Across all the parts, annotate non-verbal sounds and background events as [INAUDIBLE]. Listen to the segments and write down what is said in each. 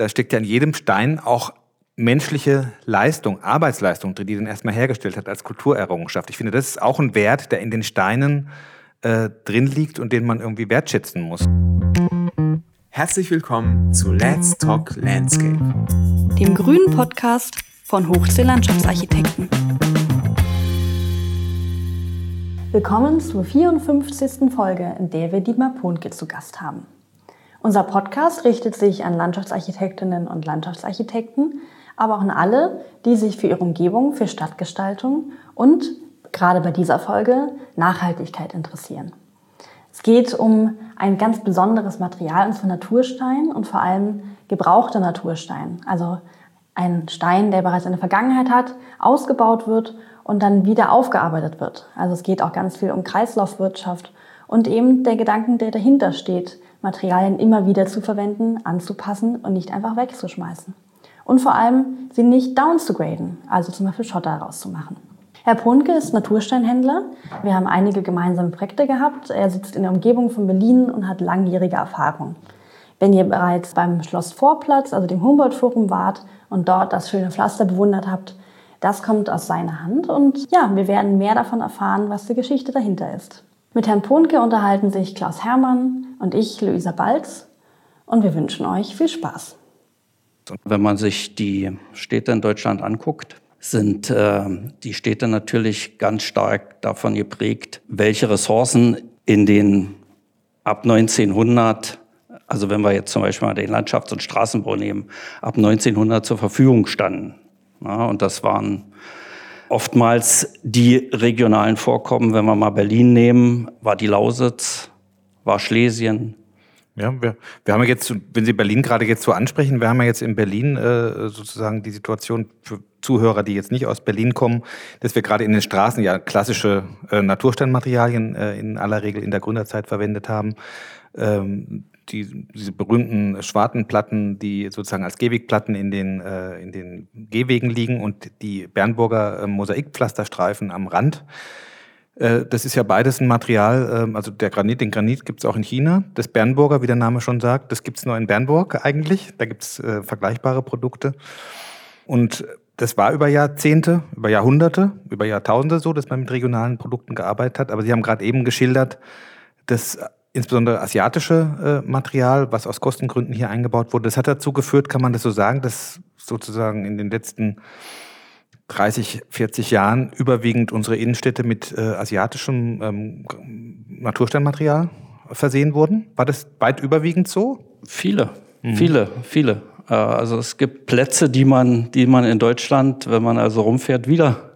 da steckt ja in jedem Stein auch menschliche Leistung, Arbeitsleistung drin, die den erstmal hergestellt hat als Kulturerrungenschaft. Ich finde, das ist auch ein Wert, der in den Steinen äh, drin liegt und den man irgendwie wertschätzen muss. Herzlich willkommen zu Let's Talk Landscape, dem grünen Podcast von Hochsee Landschaftsarchitekten. Willkommen zur 54. Folge, in der wir Dietmar Pontke zu Gast haben. Unser Podcast richtet sich an Landschaftsarchitektinnen und Landschaftsarchitekten, aber auch an alle, die sich für ihre Umgebung, für Stadtgestaltung und gerade bei dieser Folge Nachhaltigkeit interessieren. Es geht um ein ganz besonderes Material, und zwar Naturstein und vor allem gebrauchter Naturstein. Also ein Stein, der bereits eine Vergangenheit hat, ausgebaut wird und dann wieder aufgearbeitet wird. Also es geht auch ganz viel um Kreislaufwirtschaft und eben der Gedanken, der dahinter steht, Materialien immer wieder zu verwenden, anzupassen und nicht einfach wegzuschmeißen. Und vor allem sie nicht downzugraden, also zum Beispiel Schotter rauszumachen. Herr Ponke ist Natursteinhändler. Wir haben einige gemeinsame Projekte gehabt. Er sitzt in der Umgebung von Berlin und hat langjährige Erfahrung. Wenn ihr bereits beim Schloss Vorplatz, also dem Humboldt-Forum wart und dort das schöne Pflaster bewundert habt, das kommt aus seiner Hand und ja, wir werden mehr davon erfahren, was die Geschichte dahinter ist. Mit Herrn Ponke unterhalten sich Klaus Hermann und ich, Luisa Balz, und wir wünschen euch viel Spaß. Wenn man sich die Städte in Deutschland anguckt, sind äh, die Städte natürlich ganz stark davon geprägt, welche Ressourcen in den ab 1900, also wenn wir jetzt zum Beispiel mal den Landschafts- und Straßenbau nehmen, ab 1900 zur Verfügung standen. Ja, und das waren oftmals die regionalen Vorkommen. Wenn wir mal Berlin nehmen, war die Lausitz, war Schlesien. Ja, wir, wir haben jetzt, wenn Sie Berlin gerade jetzt so ansprechen, wir haben ja jetzt in Berlin äh, sozusagen die Situation für Zuhörer, die jetzt nicht aus Berlin kommen, dass wir gerade in den Straßen ja klassische äh, Natursteinmaterialien äh, in aller Regel in der Gründerzeit verwendet haben. Ähm, die, diese berühmten Schwartenplatten, die sozusagen als Gehwegplatten in den, äh, in den Gehwegen liegen und die Bernburger äh, Mosaikpflasterstreifen am Rand. Äh, das ist ja beides ein Material, ähm, also der Granit, den Granit gibt es auch in China. Das Bernburger, wie der Name schon sagt, das gibt es nur in Bernburg eigentlich. Da gibt es äh, vergleichbare Produkte. Und das war über Jahrzehnte, über Jahrhunderte, über Jahrtausende so, dass man mit regionalen Produkten gearbeitet hat. Aber Sie haben gerade eben geschildert, dass insbesondere asiatische äh, Material, was aus Kostengründen hier eingebaut wurde, das hat dazu geführt, kann man das so sagen, dass sozusagen in den letzten 30, 40 Jahren überwiegend unsere Innenstädte mit äh, asiatischem ähm, Natursteinmaterial versehen wurden? War das weit überwiegend so? Viele, mhm. viele, viele. Äh, also es gibt Plätze, die man, die man in Deutschland, wenn man also rumfährt, wieder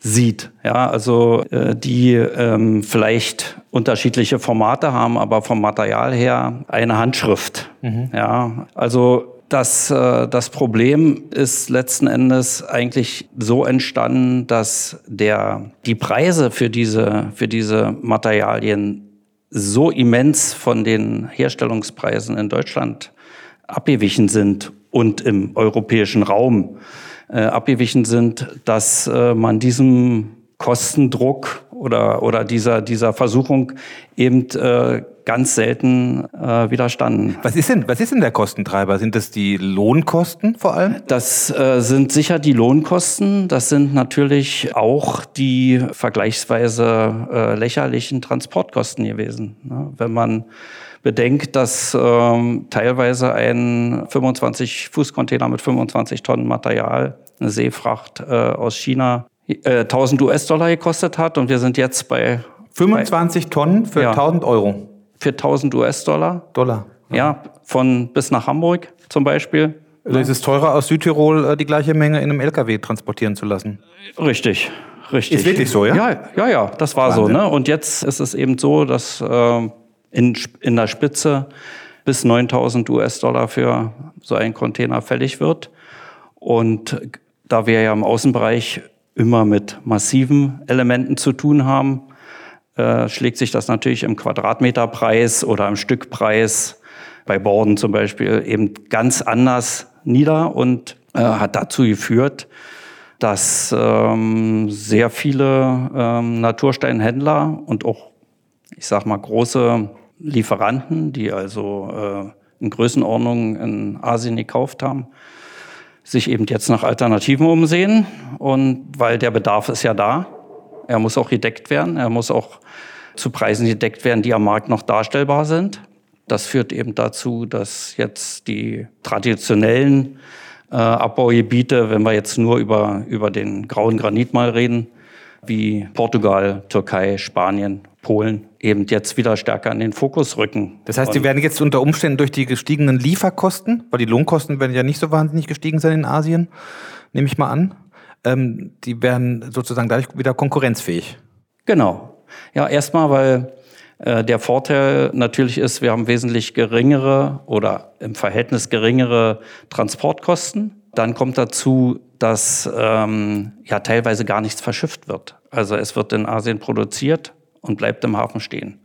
sieht. Ja, also äh, die ähm, vielleicht unterschiedliche Formate haben, aber vom Material her eine Handschrift. Mhm. Ja, also das, äh, das Problem ist letzten Endes eigentlich so entstanden, dass der, die Preise für diese, für diese Materialien so immens von den Herstellungspreisen in Deutschland abgewichen sind und im europäischen Raum äh, abgewichen sind, dass äh, man diesem Kostendruck oder, oder dieser, dieser Versuchung eben äh, ganz selten äh, widerstanden. Was ist, denn, was ist denn der Kostentreiber? Sind das die Lohnkosten vor allem? Das äh, sind sicher die Lohnkosten. Das sind natürlich auch die vergleichsweise äh, lächerlichen Transportkosten gewesen. Ne? Wenn man bedenkt, dass ähm, teilweise ein 25-Fuß-Container mit 25 Tonnen Material, eine Seefracht äh, aus China, äh, 1000 US-Dollar gekostet hat und wir sind jetzt bei 25 bei, Tonnen für ja, 1000 Euro. Für 1000 US-Dollar. Dollar. Ja. ja, von bis nach Hamburg zum Beispiel. Also ist es teurer aus Südtirol äh, die gleiche Menge in einem LKW transportieren zu lassen? Richtig, richtig. Ist wirklich so, ja? Ja, ja, ja das war Wahnsinn. so. Ne? Und jetzt ist es eben so, dass äh, in, in der Spitze bis 9000 US-Dollar für so einen Container fällig wird. Und da wir ja im Außenbereich immer mit massiven Elementen zu tun haben, äh, schlägt sich das natürlich im Quadratmeterpreis oder im Stückpreis bei Borden zum Beispiel eben ganz anders nieder und äh, hat dazu geführt, dass ähm, sehr viele ähm, Natursteinhändler und auch, ich sag mal, große Lieferanten, die also äh, in Größenordnung in Asien gekauft haben, sich eben jetzt nach Alternativen umsehen. Und weil der Bedarf ist ja da, er muss auch gedeckt werden, er muss auch zu Preisen gedeckt werden, die am Markt noch darstellbar sind. Das führt eben dazu, dass jetzt die traditionellen äh, Abbaugebiete, wenn wir jetzt nur über, über den grauen Granit mal reden, wie Portugal, Türkei, Spanien, Polen eben jetzt wieder stärker in den Fokus rücken. Das heißt, die werden jetzt unter Umständen durch die gestiegenen Lieferkosten, weil die Lohnkosten werden ja nicht so wahnsinnig gestiegen sein in Asien, nehme ich mal an, ähm, die werden sozusagen dadurch wieder konkurrenzfähig. Genau. Ja, erstmal, weil äh, der Vorteil natürlich ist, wir haben wesentlich geringere oder im Verhältnis geringere Transportkosten. Dann kommt dazu, dass ähm, ja teilweise gar nichts verschifft wird. Also es wird in Asien produziert und bleibt im Hafen stehen.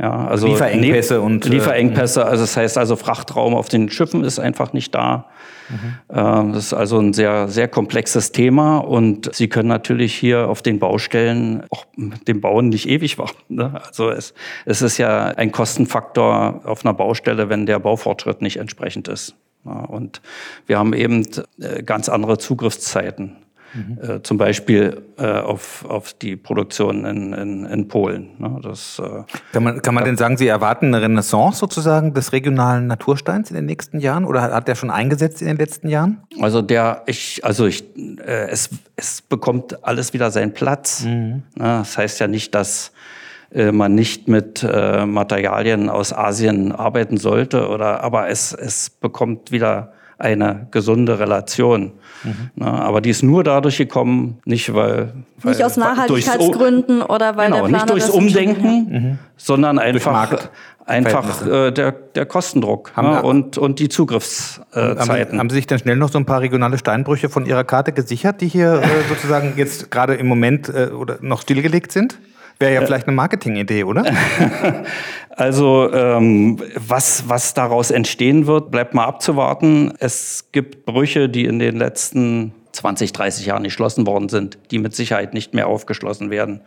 Ja, also Lieferengpässe und äh, Lieferengpässe. Also das heißt also Frachtraum auf den Schiffen ist einfach nicht da. Mhm. Das ist also ein sehr sehr komplexes Thema und Sie können natürlich hier auf den Baustellen auch dem Bauen nicht ewig warten. Ne? Also es, es ist ja ein Kostenfaktor auf einer Baustelle, wenn der Baufortschritt nicht entsprechend ist. Und wir haben eben äh, ganz andere Zugriffszeiten. Mhm. Äh, zum Beispiel äh, auf, auf die Produktion in, in, in Polen. Ne? Das, kann man, kann man denn sagen, Sie erwarten eine Renaissance sozusagen des regionalen Natursteins in den nächsten Jahren oder hat, der schon eingesetzt in den letzten Jahren? Also der, ich, also ich, es, es bekommt alles wieder seinen Platz. Mhm. Ne? Das heißt ja nicht, dass äh, man nicht mit äh, Materialien aus Asien arbeiten sollte, oder, aber es, es bekommt wieder eine gesunde Relation. Mhm. Na, aber die ist nur dadurch gekommen, nicht weil, weil nicht aus Nachhaltigkeitsgründen oder weil genau, der Planer nicht durchs Umdenken, mhm. sondern einfach einfach äh, der, der Kostendruck haben, ja, und, und die Zugriffszeiten. Haben, haben Sie sich denn schnell noch so ein paar regionale Steinbrüche von Ihrer Karte gesichert, die hier äh, sozusagen jetzt gerade im Moment äh, oder noch stillgelegt sind? Wäre ja vielleicht eine Marketingidee, oder? [LAUGHS] also ähm, was, was daraus entstehen wird, bleibt mal abzuwarten. Es gibt Brüche, die in den letzten 20, 30 Jahren geschlossen worden sind, die mit Sicherheit nicht mehr aufgeschlossen werden.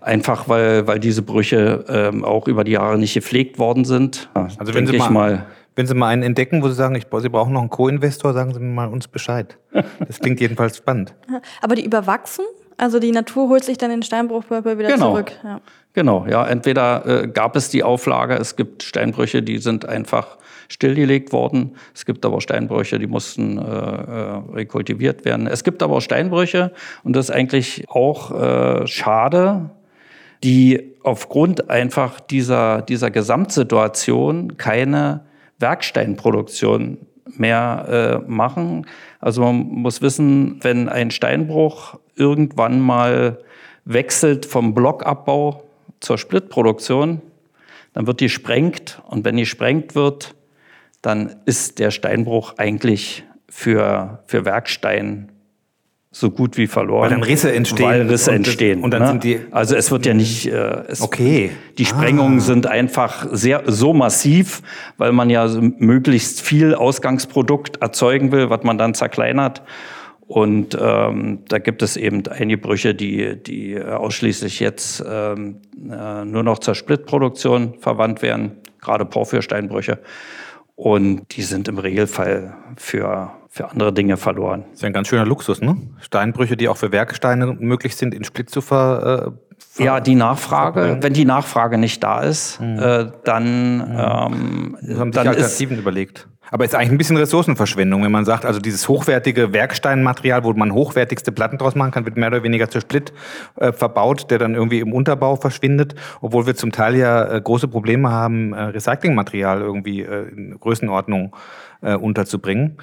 Einfach weil, weil diese Brüche ähm, auch über die Jahre nicht gepflegt worden sind. Also wenn Sie mal, mal, wenn Sie mal einen entdecken, wo Sie sagen, ich, Sie brauchen noch einen Co-Investor, sagen Sie mir mal uns Bescheid. Das klingt jedenfalls spannend. Aber die überwachsen? Also die Natur holt sich dann den Steinbruchpöppel wieder genau. zurück. Ja. Genau, ja. Entweder äh, gab es die Auflage, es gibt Steinbrüche, die sind einfach stillgelegt worden. Es gibt aber Steinbrüche, die mussten äh, äh, rekultiviert werden. Es gibt aber Steinbrüche, und das ist eigentlich auch äh, schade, die aufgrund einfach dieser, dieser Gesamtsituation keine Werksteinproduktion mehr äh, machen. Also man muss wissen, wenn ein Steinbruch irgendwann mal wechselt vom Blockabbau zur Splitproduktion, dann wird die sprengt und wenn die sprengt wird, dann ist der Steinbruch eigentlich für, für Werkstein so gut wie verloren. Weil dann Risse entstehen. Weil Risse und, entstehen. Und dann ne? sind die. Also es wird ja nicht. Äh, es, okay. Die Sprengungen ah. sind einfach sehr so massiv, weil man ja möglichst viel Ausgangsprodukt erzeugen will, was man dann zerkleinert. Und ähm, da gibt es eben einige Brüche, die, die ausschließlich jetzt ähm, äh, nur noch zur Splitproduktion verwandt werden, gerade Porphyrsteinbrüche. Und die sind im Regelfall für, für andere Dinge verloren. Das ist ein ganz schöner Luxus, ne? Steinbrüche, die auch für Werksteine möglich sind, in Split zu ver, äh, ja, die Nachfrage, wenn die Nachfrage nicht da ist, mhm. äh, dann, mhm. ähm, haben dann sich Alternativen ist, überlegt. Aber ist eigentlich ein bisschen Ressourcenverschwendung, wenn man sagt, also dieses hochwertige Werksteinmaterial, wo man hochwertigste Platten draus machen kann, wird mehr oder weniger zur Split äh, verbaut, der dann irgendwie im Unterbau verschwindet, obwohl wir zum Teil ja äh, große Probleme haben, äh, Recyclingmaterial irgendwie äh, in Größenordnung äh, unterzubringen.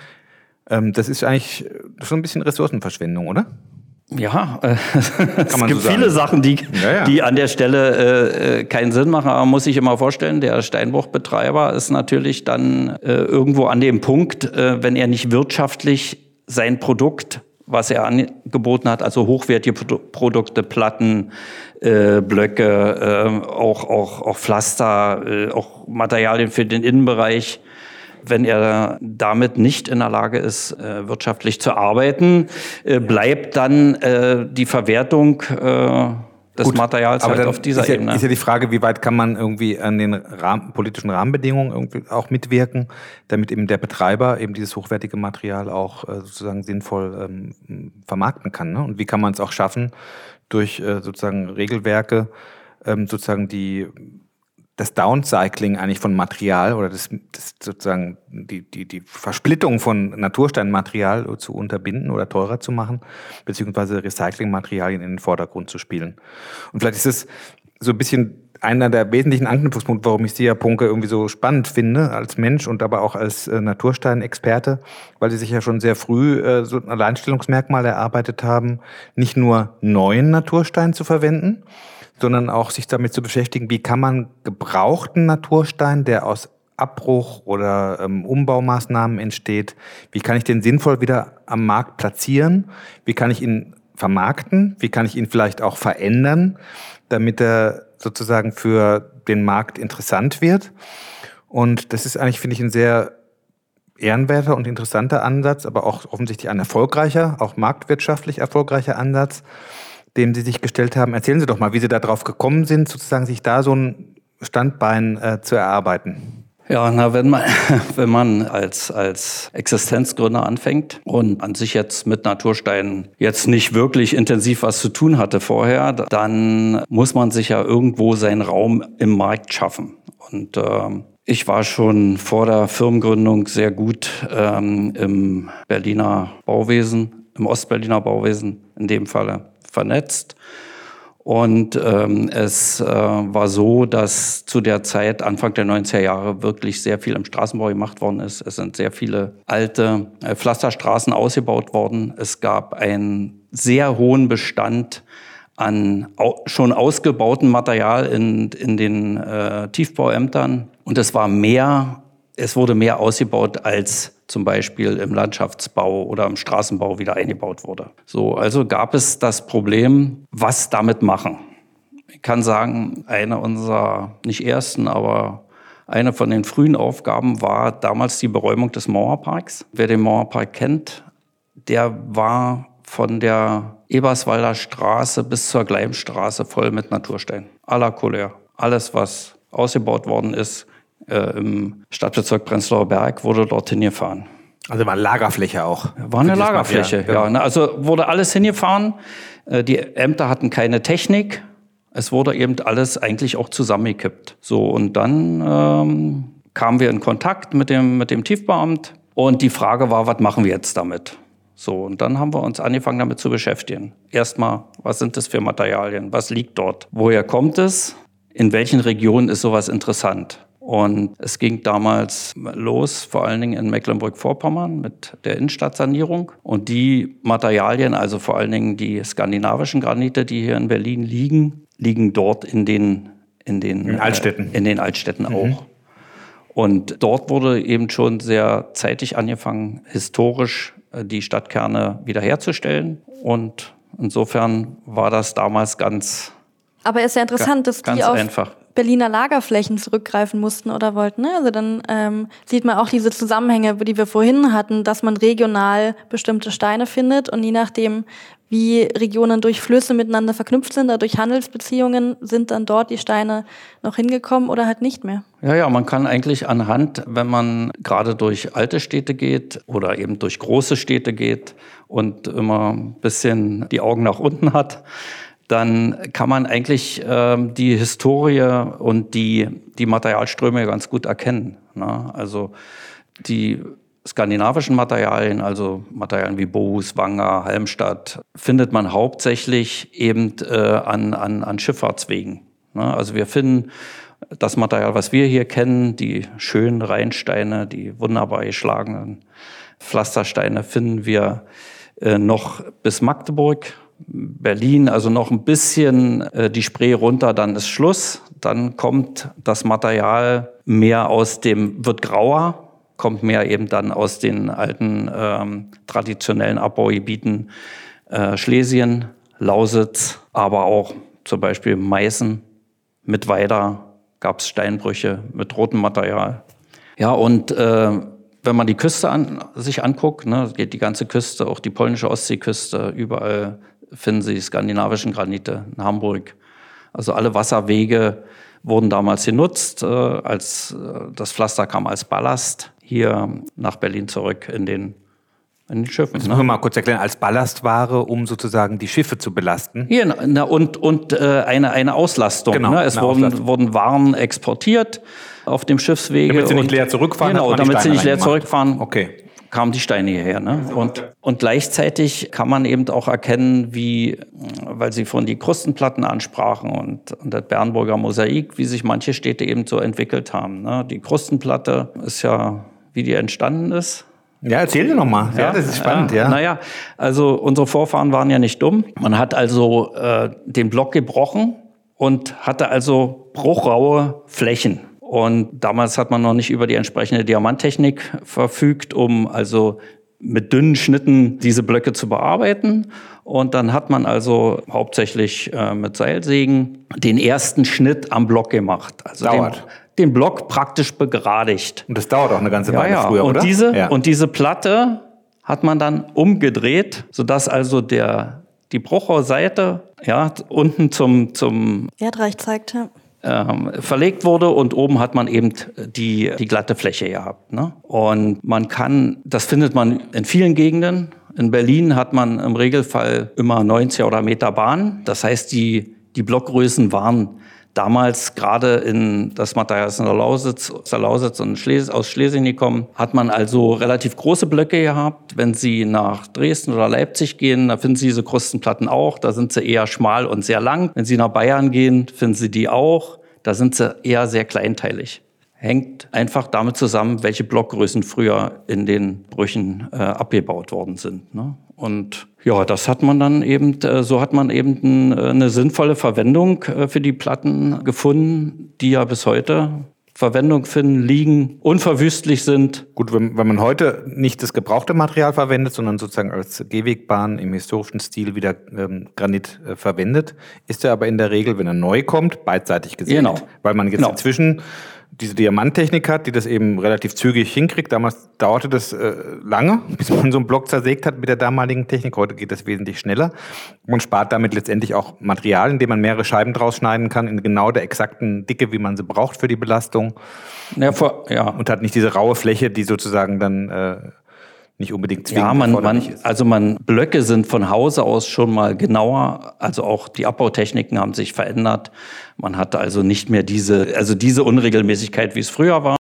Ähm, das ist eigentlich schon ein bisschen Ressourcenverschwendung, oder? Ja, [LAUGHS] äh, es gibt so viele Sachen, die, ja, ja. die an der Stelle äh, äh, keinen Sinn machen. Aber man muss sich immer vorstellen, der Steinbruchbetreiber ist natürlich dann äh, irgendwo an dem Punkt, äh, wenn er nicht wirtschaftlich sein Produkt, was er angeboten hat, also hochwertige Produkte, Platten, äh, Blöcke, auch, auch, auch Pflaster, auch Materialien für den Innenbereich, wenn er damit nicht in der Lage ist, äh, wirtschaftlich zu arbeiten, äh, bleibt dann äh, die Verwertung des Gut, Materials aber halt auf dieser ist ja, Ebene. Ist ja die Frage, wie weit kann man irgendwie an den Rahmen, politischen Rahmenbedingungen irgendwie auch mitwirken, damit eben der Betreiber eben dieses hochwertige Material auch äh, sozusagen sinnvoll ähm, vermarkten kann. Ne? Und wie kann man es auch schaffen, durch äh, sozusagen Regelwerke ähm, sozusagen die das Downcycling eigentlich von Material oder das, das sozusagen die, die, die Versplittung von Natursteinmaterial zu unterbinden oder teurer zu machen, beziehungsweise Recyclingmaterialien in den Vordergrund zu spielen. Und vielleicht ist es so ein bisschen einer der wesentlichen Anknüpfungspunkte, warum ich Herr Punke, irgendwie so spannend finde als Mensch und aber auch als äh, Natursteinexperte, weil Sie sich ja schon sehr früh äh, so ein Alleinstellungsmerkmal erarbeitet haben, nicht nur neuen Naturstein zu verwenden, sondern auch sich damit zu beschäftigen, wie kann man gebrauchten Naturstein, der aus Abbruch oder ähm, Umbaumaßnahmen entsteht, wie kann ich den sinnvoll wieder am Markt platzieren, wie kann ich ihn vermarkten, wie kann ich ihn vielleicht auch verändern, damit er sozusagen für den Markt interessant wird. Und das ist eigentlich, finde ich, ein sehr ehrenwerter und interessanter Ansatz, aber auch offensichtlich ein erfolgreicher, auch marktwirtschaftlich erfolgreicher Ansatz dem Sie sich gestellt haben. Erzählen Sie doch mal, wie Sie darauf gekommen sind, sozusagen sich da so ein Standbein äh, zu erarbeiten. Ja, na, wenn man, [LAUGHS] wenn man als, als Existenzgründer anfängt und an sich jetzt mit Natursteinen jetzt nicht wirklich intensiv was zu tun hatte vorher, dann muss man sich ja irgendwo seinen Raum im Markt schaffen. Und ähm, ich war schon vor der Firmengründung sehr gut ähm, im Berliner Bauwesen, im Ostberliner Bauwesen in dem Falle vernetzt. Und ähm, es äh, war so, dass zu der Zeit, Anfang der 90er Jahre, wirklich sehr viel im Straßenbau gemacht worden ist. Es sind sehr viele alte äh, Pflasterstraßen ausgebaut worden. Es gab einen sehr hohen Bestand an au schon ausgebauten Material in, in den äh, Tiefbauämtern. Und es war mehr, es wurde mehr ausgebaut als zum Beispiel im Landschaftsbau oder im Straßenbau wieder eingebaut wurde. So, also gab es das Problem, was damit machen. Ich kann sagen, eine unserer, nicht ersten, aber eine von den frühen Aufgaben war damals die Beräumung des Mauerparks. Wer den Mauerpark kennt, der war von der Eberswalder Straße bis zur Gleimstraße voll mit Naturstein. Aller Couleur. Alles, was ausgebaut worden ist, äh, im Stadtbezirk Prenzlauer Berg wurde dorthin gefahren. Also war Lagerfläche auch. War eine Lagerfläche, ja. ja. Ne, also wurde alles hingefahren. Äh, die Ämter hatten keine Technik. Es wurde eben alles eigentlich auch zusammengekippt. So, und dann ähm, kamen wir in Kontakt mit dem, mit dem Tiefbeamt. Und die Frage war, was machen wir jetzt damit? So, und dann haben wir uns angefangen damit zu beschäftigen. Erstmal, was sind das für Materialien? Was liegt dort? Woher kommt es? In welchen Regionen ist sowas interessant? Und es ging damals los, vor allen Dingen in Mecklenburg-Vorpommern mit der Innenstadtsanierung. Und die Materialien, also vor allen Dingen die skandinavischen Granite, die hier in Berlin liegen, liegen dort in den, in den, in Altstädten, äh, in den Altstädten mhm. auch. Und dort wurde eben schon sehr zeitig angefangen, historisch äh, die Stadtkerne wiederherzustellen. Und insofern war das damals ganz. Aber es ist ja interessant, dass die auf einfach. Berliner Lagerflächen zurückgreifen mussten oder wollten. Ne? Also dann ähm, sieht man auch diese Zusammenhänge, die wir vorhin hatten, dass man regional bestimmte Steine findet und je nachdem, wie Regionen durch Flüsse miteinander verknüpft sind, durch Handelsbeziehungen, sind dann dort die Steine noch hingekommen oder halt nicht mehr. Ja, ja, man kann eigentlich anhand, wenn man gerade durch alte Städte geht oder eben durch große Städte geht und immer ein bisschen die Augen nach unten hat, dann kann man eigentlich ähm, die Historie und die, die Materialströme ganz gut erkennen. Ne? Also die skandinavischen Materialien, also Materialien wie Bohus, Wanger, Halmstadt, findet man hauptsächlich eben äh, an, an, an Schifffahrtswegen. Ne? Also wir finden das Material, was wir hier kennen, die schönen Rheinsteine, die wunderbar geschlagenen Pflastersteine, finden wir äh, noch bis Magdeburg Berlin, also noch ein bisschen äh, die Spree runter, dann ist Schluss. Dann kommt das Material mehr aus dem, wird grauer, kommt mehr eben dann aus den alten ähm, traditionellen Abbaugebieten äh, Schlesien, Lausitz, aber auch zum Beispiel Meißen, mit Weida gab es Steinbrüche mit rotem Material. Ja, und äh, wenn man die Küste an, sich anguckt, ne, geht die ganze Küste, auch die polnische Ostseeküste, überall finden Sie skandinavischen Granite in Hamburg, Also alle Wasserwege wurden damals genutzt, äh, als äh, das Pflaster kam als Ballast hier nach Berlin zurück in den in den Schiffen. Das ne? müssen wir mal kurz erklären, als Ballastware, um sozusagen die Schiffe zu belasten. Hier, na, und und äh, eine, eine Auslastung. Genau, ne? Es wurden, Auslastung. wurden Waren exportiert auf dem Schiffswege. Damit sie nicht leer zurückfahren? Genau, damit sie nicht leer zurückfahren. Okay kamen die Steine hierher. Ne? Und, und gleichzeitig kann man eben auch erkennen, wie, weil Sie von die Krustenplatten ansprachen und, und das Bernburger Mosaik, wie sich manche Städte eben so entwickelt haben. Ne? Die Krustenplatte ist ja, wie die entstanden ist. Ja, erzähl dir nochmal. Ja, ja, das ist spannend, ja. ja. Naja, also unsere Vorfahren waren ja nicht dumm. Man hat also äh, den Block gebrochen und hatte also bruchraue Flächen. Und damals hat man noch nicht über die entsprechende Diamanttechnik verfügt, um also mit dünnen Schnitten diese Blöcke zu bearbeiten. Und dann hat man also hauptsächlich äh, mit Seilsägen den ersten Schnitt am Block gemacht. Also Dauert. Den, den Block praktisch begradigt. Und das dauert auch eine ganze Weile ja, ja. früher, und oder? Diese, ja. Und diese Platte hat man dann umgedreht, sodass also der, die Bruchrohrseite ja, unten zum, zum Erdreich zeigte ähm, verlegt wurde und oben hat man eben die, die glatte Fläche gehabt. Ne? Und man kann, das findet man in vielen Gegenden. In Berlin hat man im Regelfall immer 90 oder Meter Bahn. Das heißt, die, die Blockgrößen waren Damals gerade in das Material in der Lausitz, aus der Lausitz und Schles aus Schlesien gekommen, hat man also relativ große Blöcke gehabt. Wenn Sie nach Dresden oder Leipzig gehen, da finden Sie diese Krustenplatten auch. Da sind sie eher schmal und sehr lang. Wenn Sie nach Bayern gehen, finden Sie die auch. Da sind sie eher sehr kleinteilig hängt einfach damit zusammen, welche Blockgrößen früher in den Brüchen äh, abgebaut worden sind. Ne? Und ja, das hat man dann eben, äh, so hat man eben äh, eine sinnvolle Verwendung äh, für die Platten gefunden, die ja bis heute Verwendung finden, liegen, unverwüstlich sind. Gut, wenn, wenn man heute nicht das gebrauchte Material verwendet, sondern sozusagen als Gehwegbahn im historischen Stil wieder ähm, Granit äh, verwendet, ist er aber in der Regel, wenn er neu kommt, beidseitig gesehen. Genau. Weil man jetzt genau. inzwischen diese Diamanttechnik hat, die das eben relativ zügig hinkriegt. Damals dauerte das äh, lange, [LAUGHS] bis man so einen Block zersägt hat mit der damaligen Technik. Heute geht das wesentlich schneller. Man spart damit letztendlich auch Material, indem man mehrere Scheiben draus schneiden kann, in genau der exakten Dicke, wie man sie braucht für die Belastung. Ja, vor, ja. Und hat nicht diese raue Fläche, die sozusagen dann äh, nicht unbedingt zwingend Ja, man, man, also man, Blöcke sind von Hause aus schon mal genauer, also auch die Abbautechniken haben sich verändert. Man hat also nicht mehr diese, also diese Unregelmäßigkeit, wie es früher war.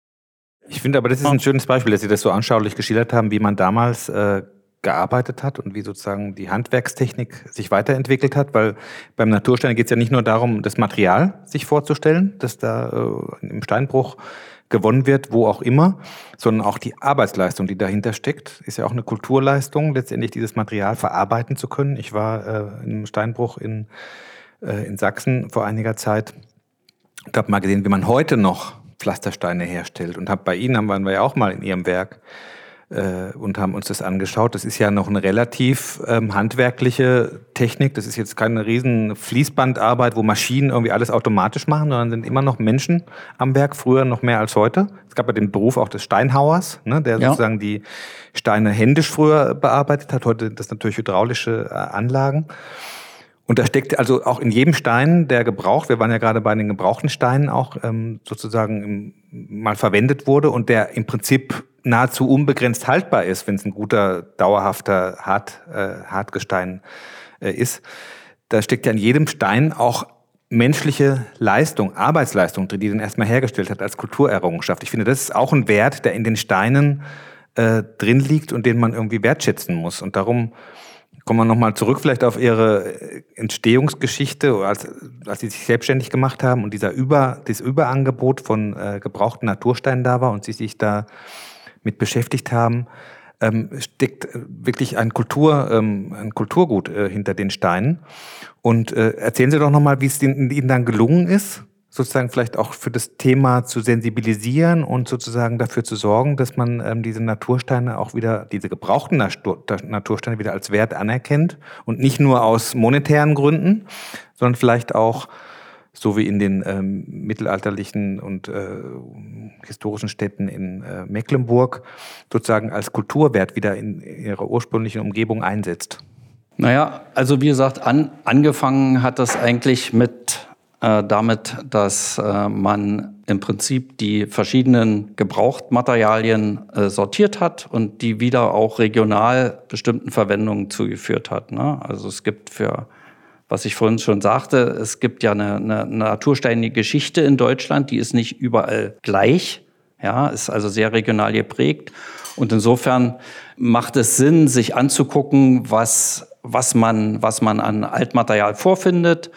Ich finde aber, das ist ein schönes Beispiel, dass Sie das so anschaulich geschildert haben, wie man damals äh, gearbeitet hat und wie sozusagen die Handwerkstechnik sich weiterentwickelt hat, weil beim Naturstein geht es ja nicht nur darum, das Material sich vorzustellen, das da äh, im Steinbruch gewonnen wird, wo auch immer, sondern auch die Arbeitsleistung, die dahinter steckt, ist ja auch eine Kulturleistung, letztendlich dieses Material verarbeiten zu können. Ich war äh, im Steinbruch in, äh, in Sachsen vor einiger Zeit und habe mal gesehen, wie man heute noch Pflastersteine herstellt und habe bei Ihnen, haben wir ja auch mal in Ihrem Werk, und haben uns das angeschaut. Das ist ja noch eine relativ ähm, handwerkliche Technik. Das ist jetzt keine riesen Fließbandarbeit, wo Maschinen irgendwie alles automatisch machen, sondern sind immer noch Menschen am Werk, früher noch mehr als heute. Es gab ja den Beruf auch des Steinhauers, ne, der ja. sozusagen die Steine händisch früher bearbeitet hat. Heute das natürlich hydraulische äh, Anlagen. Und da steckt also auch in jedem Stein, der gebraucht, wir waren ja gerade bei den gebrauchten Steinen auch ähm, sozusagen mal verwendet wurde und der im Prinzip nahezu unbegrenzt haltbar ist, wenn es ein guter, dauerhafter Hart, äh, Hartgestein äh, ist. Da steckt ja in jedem Stein auch menschliche Leistung, Arbeitsleistung drin, die den erstmal hergestellt hat als Kulturerrungenschaft. Ich finde, das ist auch ein Wert, der in den Steinen äh, drin liegt und den man irgendwie wertschätzen muss. Und darum kommen wir nochmal zurück vielleicht auf Ihre äh, Entstehungsgeschichte, als, als Sie sich selbstständig gemacht haben und dieser Über, das Überangebot von äh, gebrauchten Natursteinen da war und Sie sich da mit beschäftigt haben, ähm, steckt äh, wirklich ein, Kultur, ähm, ein Kulturgut äh, hinter den Steinen. Und äh, erzählen Sie doch nochmal, wie es Ihnen dann gelungen ist, sozusagen vielleicht auch für das Thema zu sensibilisieren und sozusagen dafür zu sorgen, dass man ähm, diese Natursteine auch wieder, diese gebrauchten Natursteine wieder als Wert anerkennt und nicht nur aus monetären Gründen, sondern vielleicht auch so wie in den ähm, mittelalterlichen und äh, historischen Städten in äh, Mecklenburg, sozusagen als Kulturwert wieder in ihrer ursprünglichen Umgebung einsetzt? Naja, also wie gesagt, an, angefangen hat das eigentlich mit, äh, damit, dass äh, man im Prinzip die verschiedenen Gebrauchtmaterialien äh, sortiert hat und die wieder auch regional bestimmten Verwendungen zugeführt hat. Ne? Also es gibt für was ich vorhin schon sagte, es gibt ja eine, eine natursteinige Geschichte in Deutschland, die ist nicht überall gleich, ja, ist also sehr regional geprägt. Und insofern macht es Sinn, sich anzugucken, was, was, man, was man an Altmaterial vorfindet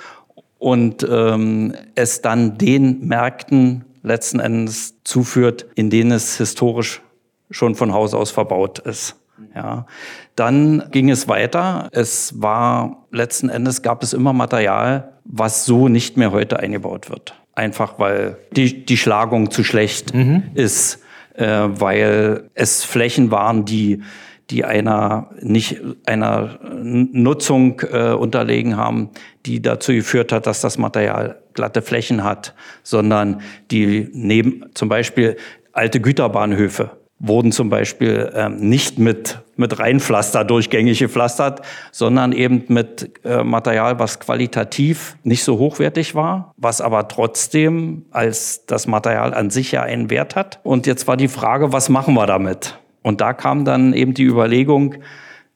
und ähm, es dann den Märkten letzten Endes zuführt, in denen es historisch schon von Haus aus verbaut ist. Ja. Dann ging es weiter. Es war letzten Endes gab es immer Material, was so nicht mehr heute eingebaut wird. Einfach weil die, die Schlagung zu schlecht mhm. ist, äh, weil es Flächen waren, die die einer nicht einer Nutzung äh, unterlegen haben, die dazu geführt hat, dass das Material glatte Flächen hat, sondern die neben zum Beispiel alte Güterbahnhöfe wurden zum Beispiel ähm, nicht mit mit Reinpflaster durchgängig gepflastert, sondern eben mit äh, Material, was qualitativ nicht so hochwertig war, was aber trotzdem als das Material an sich ja einen Wert hat. Und jetzt war die Frage, was machen wir damit? Und da kam dann eben die Überlegung,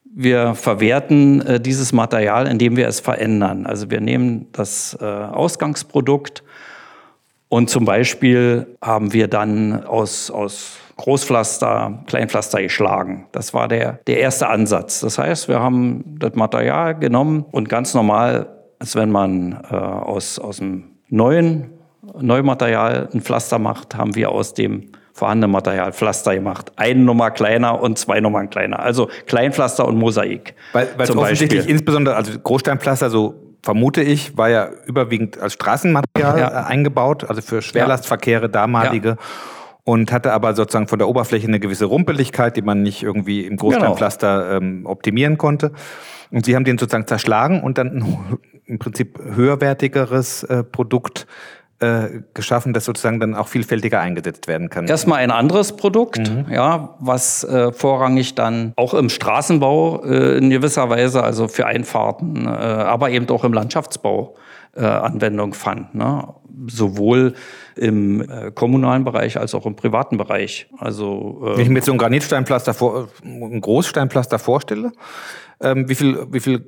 wir verwerten äh, dieses Material, indem wir es verändern. Also wir nehmen das äh, Ausgangsprodukt und zum Beispiel haben wir dann aus, aus Großpflaster, Kleinpflaster geschlagen. Das war der, der erste Ansatz. Das heißt, wir haben das Material genommen und ganz normal, als wenn man äh, aus, aus dem neuen Neumaterial ein Pflaster macht, haben wir aus dem vorhandene Material Pflaster gemacht. Eine Nummer kleiner und zwei Nummern kleiner. Also Kleinpflaster und Mosaik. Weil, weil zum offensichtlich Beispiel. insbesondere, also Großsteinpflaster, so vermute ich, war ja überwiegend als Straßenmaterial ja. Äh, eingebaut, also für Schwerlastverkehre damalige. Ja. Und hatte aber sozusagen von der Oberfläche eine gewisse Rumpeligkeit, die man nicht irgendwie im Großsteinpflaster genau. ähm, optimieren konnte. Und sie haben den sozusagen zerschlagen und dann ein [LAUGHS] im Prinzip höherwertigeres äh, Produkt äh, geschaffen, das sozusagen dann auch vielfältiger eingesetzt werden kann. Erstmal ein anderes Produkt, mhm. ja, was äh, vorrangig dann auch im Straßenbau äh, in gewisser Weise, also für Einfahrten, äh, aber eben auch im Landschaftsbau äh, Anwendung fand. Ne? Sowohl im kommunalen Bereich als auch im privaten Bereich. Also, Wenn ich mir jetzt so ein Granitsteinpflaster, vor, ein Großsteinpflaster vorstelle, ähm, wie viel, wie viel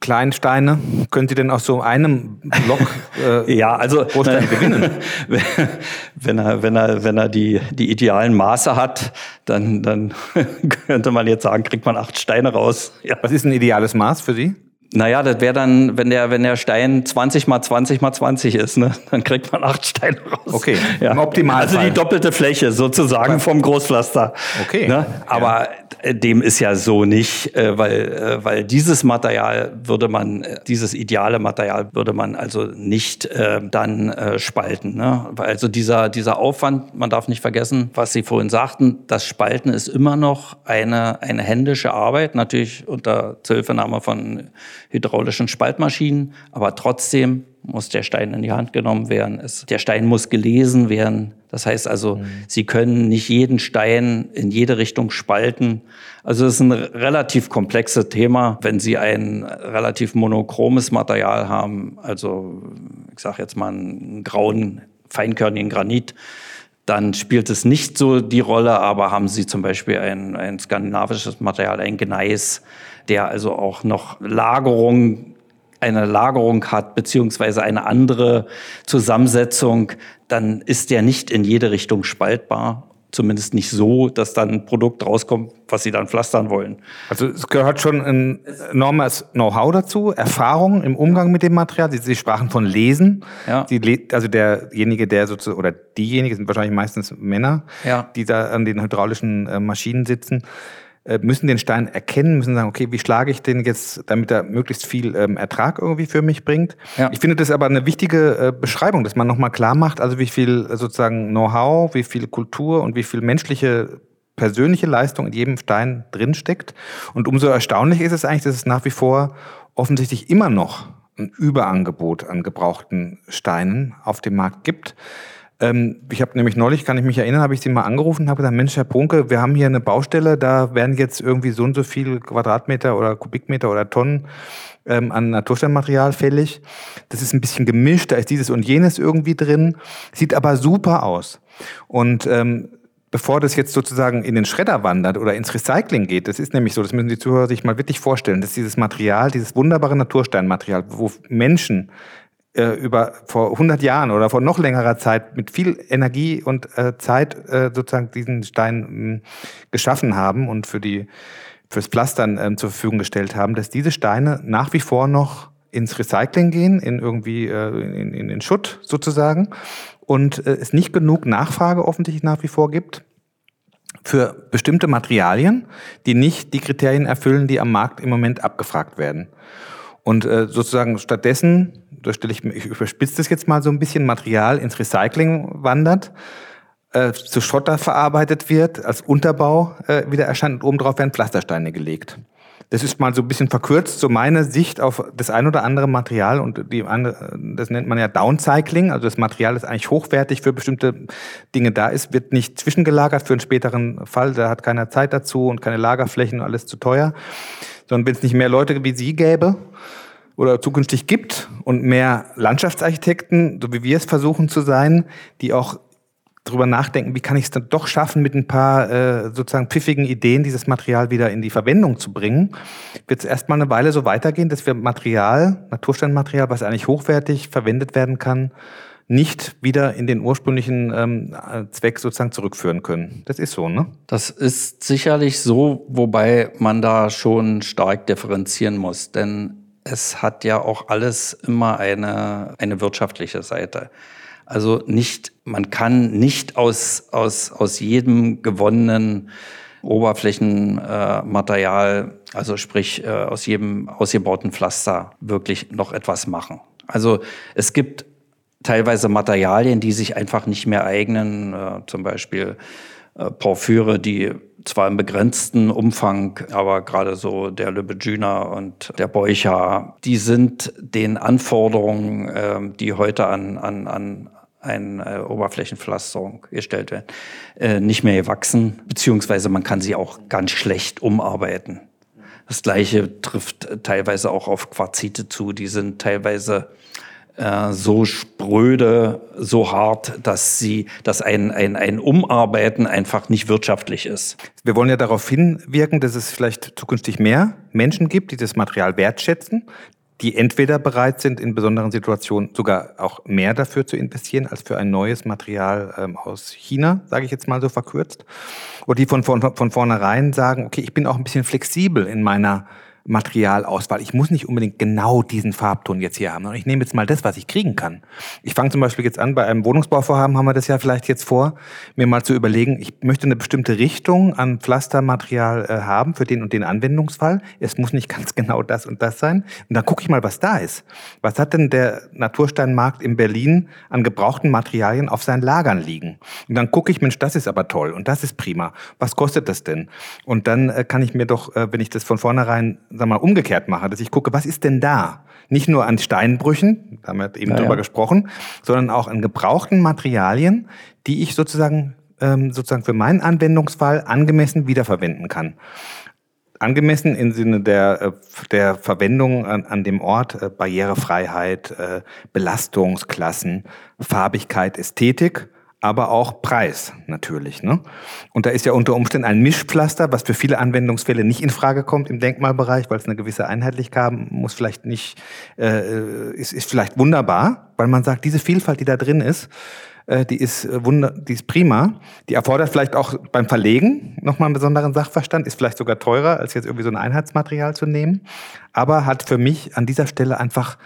Kleinsteine können Sie denn aus so einem Block äh, [LAUGHS] ja, also, Großstein gewinnen? [LAUGHS] wenn er, wenn er, wenn er die, die idealen Maße hat, dann, dann [LAUGHS] könnte man jetzt sagen, kriegt man acht Steine raus. Ja. Was ist ein ideales Maß für Sie? Naja, das wäre dann, wenn der, wenn der Stein 20 mal 20 mal 20 ist, ne? dann kriegt man acht Steine raus. Okay, ja. im Optimalfall. Also die doppelte Fläche sozusagen vom Großpflaster. Okay. Ne? Aber ja. dem ist ja so nicht, äh, weil, äh, weil dieses Material würde man, äh, dieses ideale Material würde man also nicht äh, dann äh, spalten. Ne? Also dieser, dieser Aufwand, man darf nicht vergessen, was Sie vorhin sagten, das Spalten ist immer noch eine, eine händische Arbeit, natürlich unter Zuhilfenahme von hydraulischen Spaltmaschinen, aber trotzdem muss der Stein in die Hand genommen werden. Es, der Stein muss gelesen werden. Das heißt also, mhm. Sie können nicht jeden Stein in jede Richtung spalten. Also es ist ein relativ komplexes Thema, wenn Sie ein relativ monochromes Material haben. Also ich sage jetzt mal einen grauen, feinkörnigen Granit dann spielt es nicht so die Rolle, aber haben Sie zum Beispiel ein, ein skandinavisches Material, ein Gneis, der also auch noch Lagerung, eine Lagerung hat, beziehungsweise eine andere Zusammensetzung, dann ist der nicht in jede Richtung spaltbar. Zumindest nicht so, dass dann ein Produkt rauskommt, was sie dann pflastern wollen. Also es gehört schon ein enormes Know-how dazu, Erfahrung im Umgang mit dem Material. Sie, sie sprachen von Lesen. Ja. Die, also derjenige, der sozusagen, oder diejenigen sind wahrscheinlich meistens Männer, ja. die da an den hydraulischen äh, Maschinen sitzen müssen den Stein erkennen, müssen sagen, okay, wie schlage ich den jetzt, damit er möglichst viel ähm, Ertrag irgendwie für mich bringt. Ja. Ich finde das aber eine wichtige äh, Beschreibung, dass man nochmal klar macht, also wie viel äh, sozusagen Know-how, wie viel Kultur und wie viel menschliche persönliche Leistung in jedem Stein drinsteckt. Und umso erstaunlicher ist es eigentlich, dass es nach wie vor offensichtlich immer noch ein Überangebot an gebrauchten Steinen auf dem Markt gibt. Ähm, ich habe nämlich neulich, kann ich mich erinnern, habe ich Sie mal angerufen und habe gesagt, Mensch, Herr Punke, wir haben hier eine Baustelle, da werden jetzt irgendwie so und so viel Quadratmeter oder Kubikmeter oder Tonnen ähm, an Natursteinmaterial fällig. Das ist ein bisschen gemischt, da ist dieses und jenes irgendwie drin, sieht aber super aus. Und ähm, bevor das jetzt sozusagen in den Schredder wandert oder ins Recycling geht, das ist nämlich so, das müssen die Zuhörer sich mal wirklich vorstellen, dass dieses Material, dieses wunderbare Natursteinmaterial, wo Menschen äh, über vor 100 Jahren oder vor noch längerer Zeit mit viel Energie und äh, Zeit äh, sozusagen diesen Stein mh, hm, geschaffen haben und für die fürs Pflastern ähm, zur Verfügung gestellt haben, dass diese Steine nach wie vor noch ins Recycling gehen, in irgendwie äh, in, in den Schutt sozusagen und äh, es nicht genug Nachfrage offensichtlich nach wie vor gibt für bestimmte Materialien, die nicht die Kriterien erfüllen, die am Markt im Moment abgefragt werden. Und äh, sozusagen stattdessen, da stelle ich, ich überspitze das jetzt mal so ein bisschen, Material ins Recycling wandert, äh, zu Schotter verarbeitet wird, als Unterbau äh, wieder erscheint und obendrauf werden Pflastersteine gelegt. Das ist mal so ein bisschen verkürzt, so meine Sicht auf das ein oder andere Material und die andere, das nennt man ja Downcycling, also das Material, das eigentlich hochwertig für bestimmte Dinge da ist, wird nicht zwischengelagert für einen späteren Fall, da hat keiner Zeit dazu und keine Lagerflächen und alles zu teuer, sondern wenn es nicht mehr Leute wie Sie gäbe, oder zukünftig gibt und mehr Landschaftsarchitekten, so wie wir es versuchen zu sein, die auch drüber nachdenken, wie kann ich es dann doch schaffen, mit ein paar äh, sozusagen pfiffigen Ideen dieses Material wieder in die Verwendung zu bringen, wird es erstmal eine Weile so weitergehen, dass wir Material, Natursteinmaterial, was eigentlich hochwertig verwendet werden kann, nicht wieder in den ursprünglichen ähm, Zweck sozusagen zurückführen können. Das ist so, ne? Das ist sicherlich so, wobei man da schon stark differenzieren muss, denn es hat ja auch alles immer eine, eine wirtschaftliche Seite. Also nicht, man kann nicht aus, aus, aus jedem gewonnenen Oberflächenmaterial, äh, also sprich äh, aus jedem ausgebauten Pflaster, wirklich noch etwas machen. Also es gibt teilweise Materialien, die sich einfach nicht mehr eignen, äh, zum Beispiel Porphyre, die zwar im begrenzten Umfang, aber gerade so der Lübejüner und der Beucher, die sind den Anforderungen, äh, die heute an, an, an, eine äh, Oberflächenpflasterung gestellt werden, äh, nicht mehr gewachsen, beziehungsweise man kann sie auch ganz schlecht umarbeiten. Das gleiche trifft teilweise auch auf Quarzite zu. Die sind teilweise äh, so spröde, so hart, dass sie, dass ein, ein, ein Umarbeiten einfach nicht wirtschaftlich ist. Wir wollen ja darauf hinwirken, dass es vielleicht zukünftig mehr Menschen gibt, die das Material wertschätzen, die entweder bereit sind, in besonderen Situationen sogar auch mehr dafür zu investieren als für ein neues Material ähm, aus China, sage ich jetzt mal so verkürzt, oder die von, von, von vornherein sagen, okay, ich bin auch ein bisschen flexibel in meiner Materialauswahl. Ich muss nicht unbedingt genau diesen Farbton jetzt hier haben. Ich nehme jetzt mal das, was ich kriegen kann. Ich fange zum Beispiel jetzt an, bei einem Wohnungsbauvorhaben haben wir das ja vielleicht jetzt vor, mir mal zu überlegen, ich möchte eine bestimmte Richtung an Pflastermaterial äh, haben für den und den Anwendungsfall. Es muss nicht [LAUGHS] ganz genau das und das sein. Und dann gucke ich mal, was da ist. Was hat denn der Natursteinmarkt in Berlin an gebrauchten Materialien auf seinen Lagern liegen? Und dann gucke ich, Mensch, das ist aber toll und das ist prima. Was kostet das denn? Und dann äh, kann ich mir doch, äh, wenn ich das von vornherein sag mal, umgekehrt mache, dass ich gucke, was ist denn da? Nicht nur an Steinbrüchen, da haben wir eben ja, drüber ja. gesprochen, sondern auch an gebrauchten Materialien, die ich sozusagen, ähm, sozusagen für meinen Anwendungsfall angemessen wiederverwenden kann. Angemessen im Sinne der, äh, der Verwendung an, an dem Ort, äh, Barrierefreiheit, äh, Belastungsklassen, Farbigkeit, Ästhetik aber auch Preis natürlich. Ne? Und da ist ja unter Umständen ein Mischpflaster, was für viele Anwendungsfälle nicht in Frage kommt im Denkmalbereich, weil es eine gewisse Einheitlichkeit haben muss, vielleicht nicht, äh, ist, ist vielleicht wunderbar, weil man sagt, diese Vielfalt, die da drin ist, äh, die ist äh, wunder, die ist prima. Die erfordert vielleicht auch beim Verlegen nochmal einen besonderen Sachverstand, ist vielleicht sogar teurer, als jetzt irgendwie so ein Einheitsmaterial zu nehmen, aber hat für mich an dieser Stelle einfach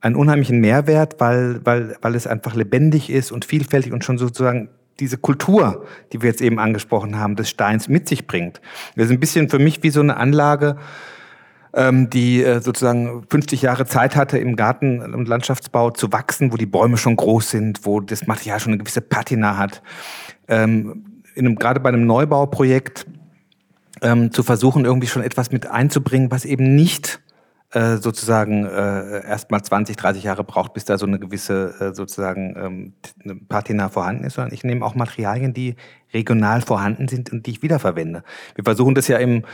einen unheimlichen Mehrwert, weil, weil, weil es einfach lebendig ist und vielfältig und schon sozusagen diese Kultur, die wir jetzt eben angesprochen haben, des Steins mit sich bringt. Das ist ein bisschen für mich wie so eine Anlage, ähm, die äh, sozusagen 50 Jahre Zeit hatte, im Garten- und Landschaftsbau zu wachsen, wo die Bäume schon groß sind, wo das Material schon eine gewisse Patina hat. Ähm, in einem, gerade bei einem Neubauprojekt ähm, zu versuchen, irgendwie schon etwas mit einzubringen, was eben nicht äh, sozusagen äh, erstmal 20, 30 Jahre braucht, bis da so eine gewisse äh, sozusagen ähm, Patina vorhanden ist, sondern ich nehme auch Materialien, die regional vorhanden sind und die ich wiederverwende. Wir versuchen das ja im,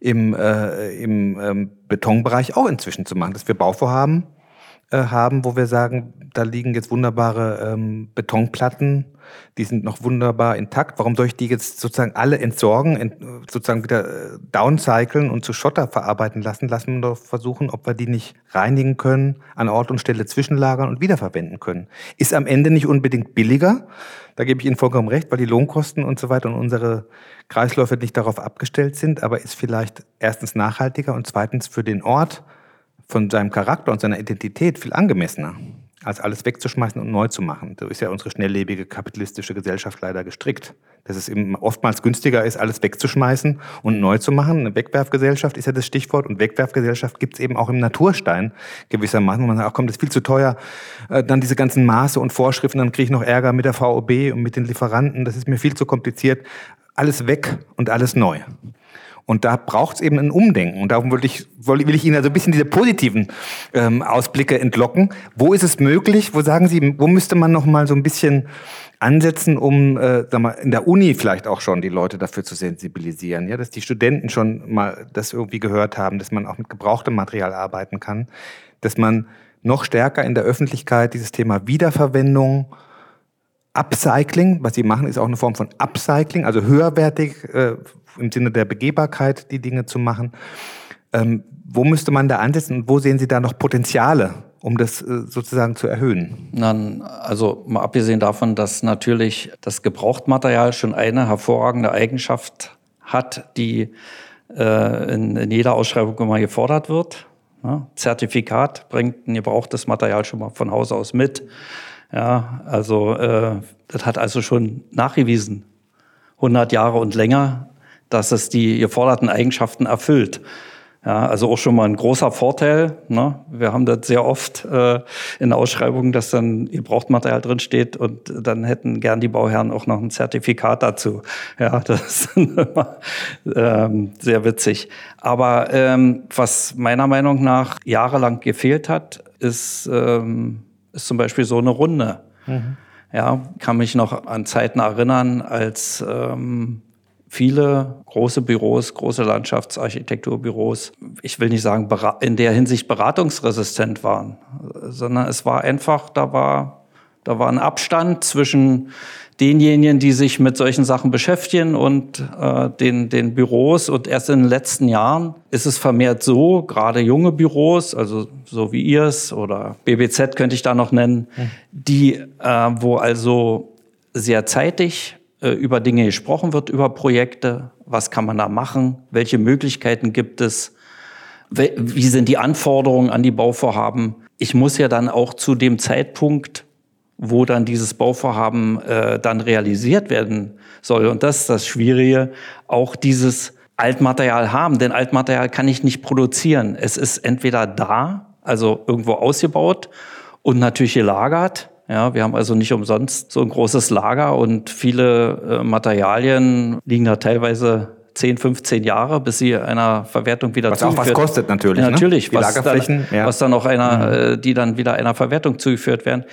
im, äh, im ähm, Betonbereich auch inzwischen zu machen, dass wir Bauvorhaben haben, wo wir sagen, da liegen jetzt wunderbare ähm, Betonplatten, die sind noch wunderbar intakt. Warum soll ich die jetzt sozusagen alle entsorgen, ent, sozusagen wieder äh, downcyclen und zu Schotter verarbeiten lassen? Lassen wir doch versuchen, ob wir die nicht reinigen können, an Ort und Stelle zwischenlagern und wiederverwenden können. Ist am Ende nicht unbedingt billiger, da gebe ich Ihnen vollkommen recht, weil die Lohnkosten und so weiter und unsere Kreisläufe nicht darauf abgestellt sind, aber ist vielleicht erstens nachhaltiger und zweitens für den Ort von seinem Charakter und seiner Identität viel angemessener, als alles wegzuschmeißen und neu zu machen. So ist ja unsere schnelllebige kapitalistische Gesellschaft leider gestrickt. Dass es eben oftmals günstiger ist, alles wegzuschmeißen und neu zu machen. Eine Wegwerfgesellschaft ist ja das Stichwort und Wegwerfgesellschaft gibt es eben auch im Naturstein gewissermaßen, man sagt, ach komm, das ist viel zu teuer. Äh, dann diese ganzen Maße und Vorschriften, dann kriege ich noch Ärger mit der VOB und mit den Lieferanten. Das ist mir viel zu kompliziert. Alles weg und alles neu. Und da braucht es eben ein Umdenken. Und darum will ich, will ich Ihnen also ein bisschen diese positiven ähm, Ausblicke entlocken. Wo ist es möglich? Wo sagen Sie, wo müsste man noch mal so ein bisschen ansetzen, um äh, sag mal, in der Uni vielleicht auch schon die Leute dafür zu sensibilisieren, ja, dass die Studenten schon mal das irgendwie gehört haben, dass man auch mit gebrauchtem Material arbeiten kann, dass man noch stärker in der Öffentlichkeit dieses Thema Wiederverwendung Upcycling, was sie machen, ist auch eine Form von Upcycling, also höherwertig äh, im Sinne der Begehbarkeit die Dinge zu machen. Ähm, wo müsste man da ansetzen und wo sehen Sie da noch Potenziale, um das äh, sozusagen zu erhöhen? Nein, also mal abgesehen davon, dass natürlich das Gebrauchtmaterial schon eine hervorragende Eigenschaft hat, die äh, in, in, jeder Ausschreibung immer gefordert wird. Ja, Zertifikat bringt ein gebrauchtes Material schon mal von Haus aus mit. Ja, also äh, das hat also schon nachgewiesen, 100 Jahre und länger, dass es die geforderten Eigenschaften erfüllt. Ja, also auch schon mal ein großer Vorteil. Ne? Wir haben das sehr oft äh, in Ausschreibungen, dass dann Gebrauchtmaterial drin steht und dann hätten gern die Bauherren auch noch ein Zertifikat dazu. Ja, [LAUGHS] das ist immer ähm, sehr witzig. Aber ähm, was meiner Meinung nach jahrelang gefehlt hat, ist ähm, ist zum Beispiel so eine Runde. Mhm. Ja, kann mich noch an Zeiten erinnern, als ähm, viele große Büros, große Landschaftsarchitekturbüros, ich will nicht sagen in der Hinsicht beratungsresistent waren, sondern es war einfach, da war, da war ein Abstand zwischen denjenigen, die sich mit solchen Sachen beschäftigen und äh, den, den Büros. Und erst in den letzten Jahren ist es vermehrt so, gerade junge Büros, also so wie ihr es oder BBZ könnte ich da noch nennen, mhm. die, äh, wo also sehr zeitig über Dinge gesprochen wird, über Projekte, was kann man da machen, welche Möglichkeiten gibt es, wie sind die Anforderungen an die Bauvorhaben. Ich muss ja dann auch zu dem Zeitpunkt wo dann dieses Bauvorhaben äh, dann realisiert werden soll. Und das ist das Schwierige, auch dieses Altmaterial haben. Denn Altmaterial kann ich nicht produzieren. Es ist entweder da, also irgendwo ausgebaut und natürlich gelagert. Ja, wir haben also nicht umsonst so ein großes Lager und viele äh, Materialien liegen da teilweise 10, 15 Jahre, bis sie einer Verwertung wieder was zugeführt. Was auch was kostet natürlich. Ja, natürlich, ne? was, dann, ja. was dann auch einer, mhm. Äh, die dann wieder einer Verwertung zugeführt werden.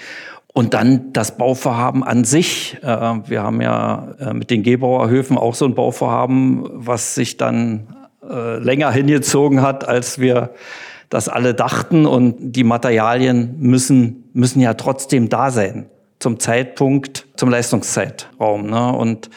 Und dann das Bauvorhaben an sich. Äh, wir haben ja äh, mit den Gebauerhöfen auch so ein Bauvorhaben, was sich dann länger hingezogen hat, als wir das alle dachten. Und die Materialien müssen, müssen ja trotzdem da sein zum Zeitpunkt, zum Leistungszeitraum. Ne? Und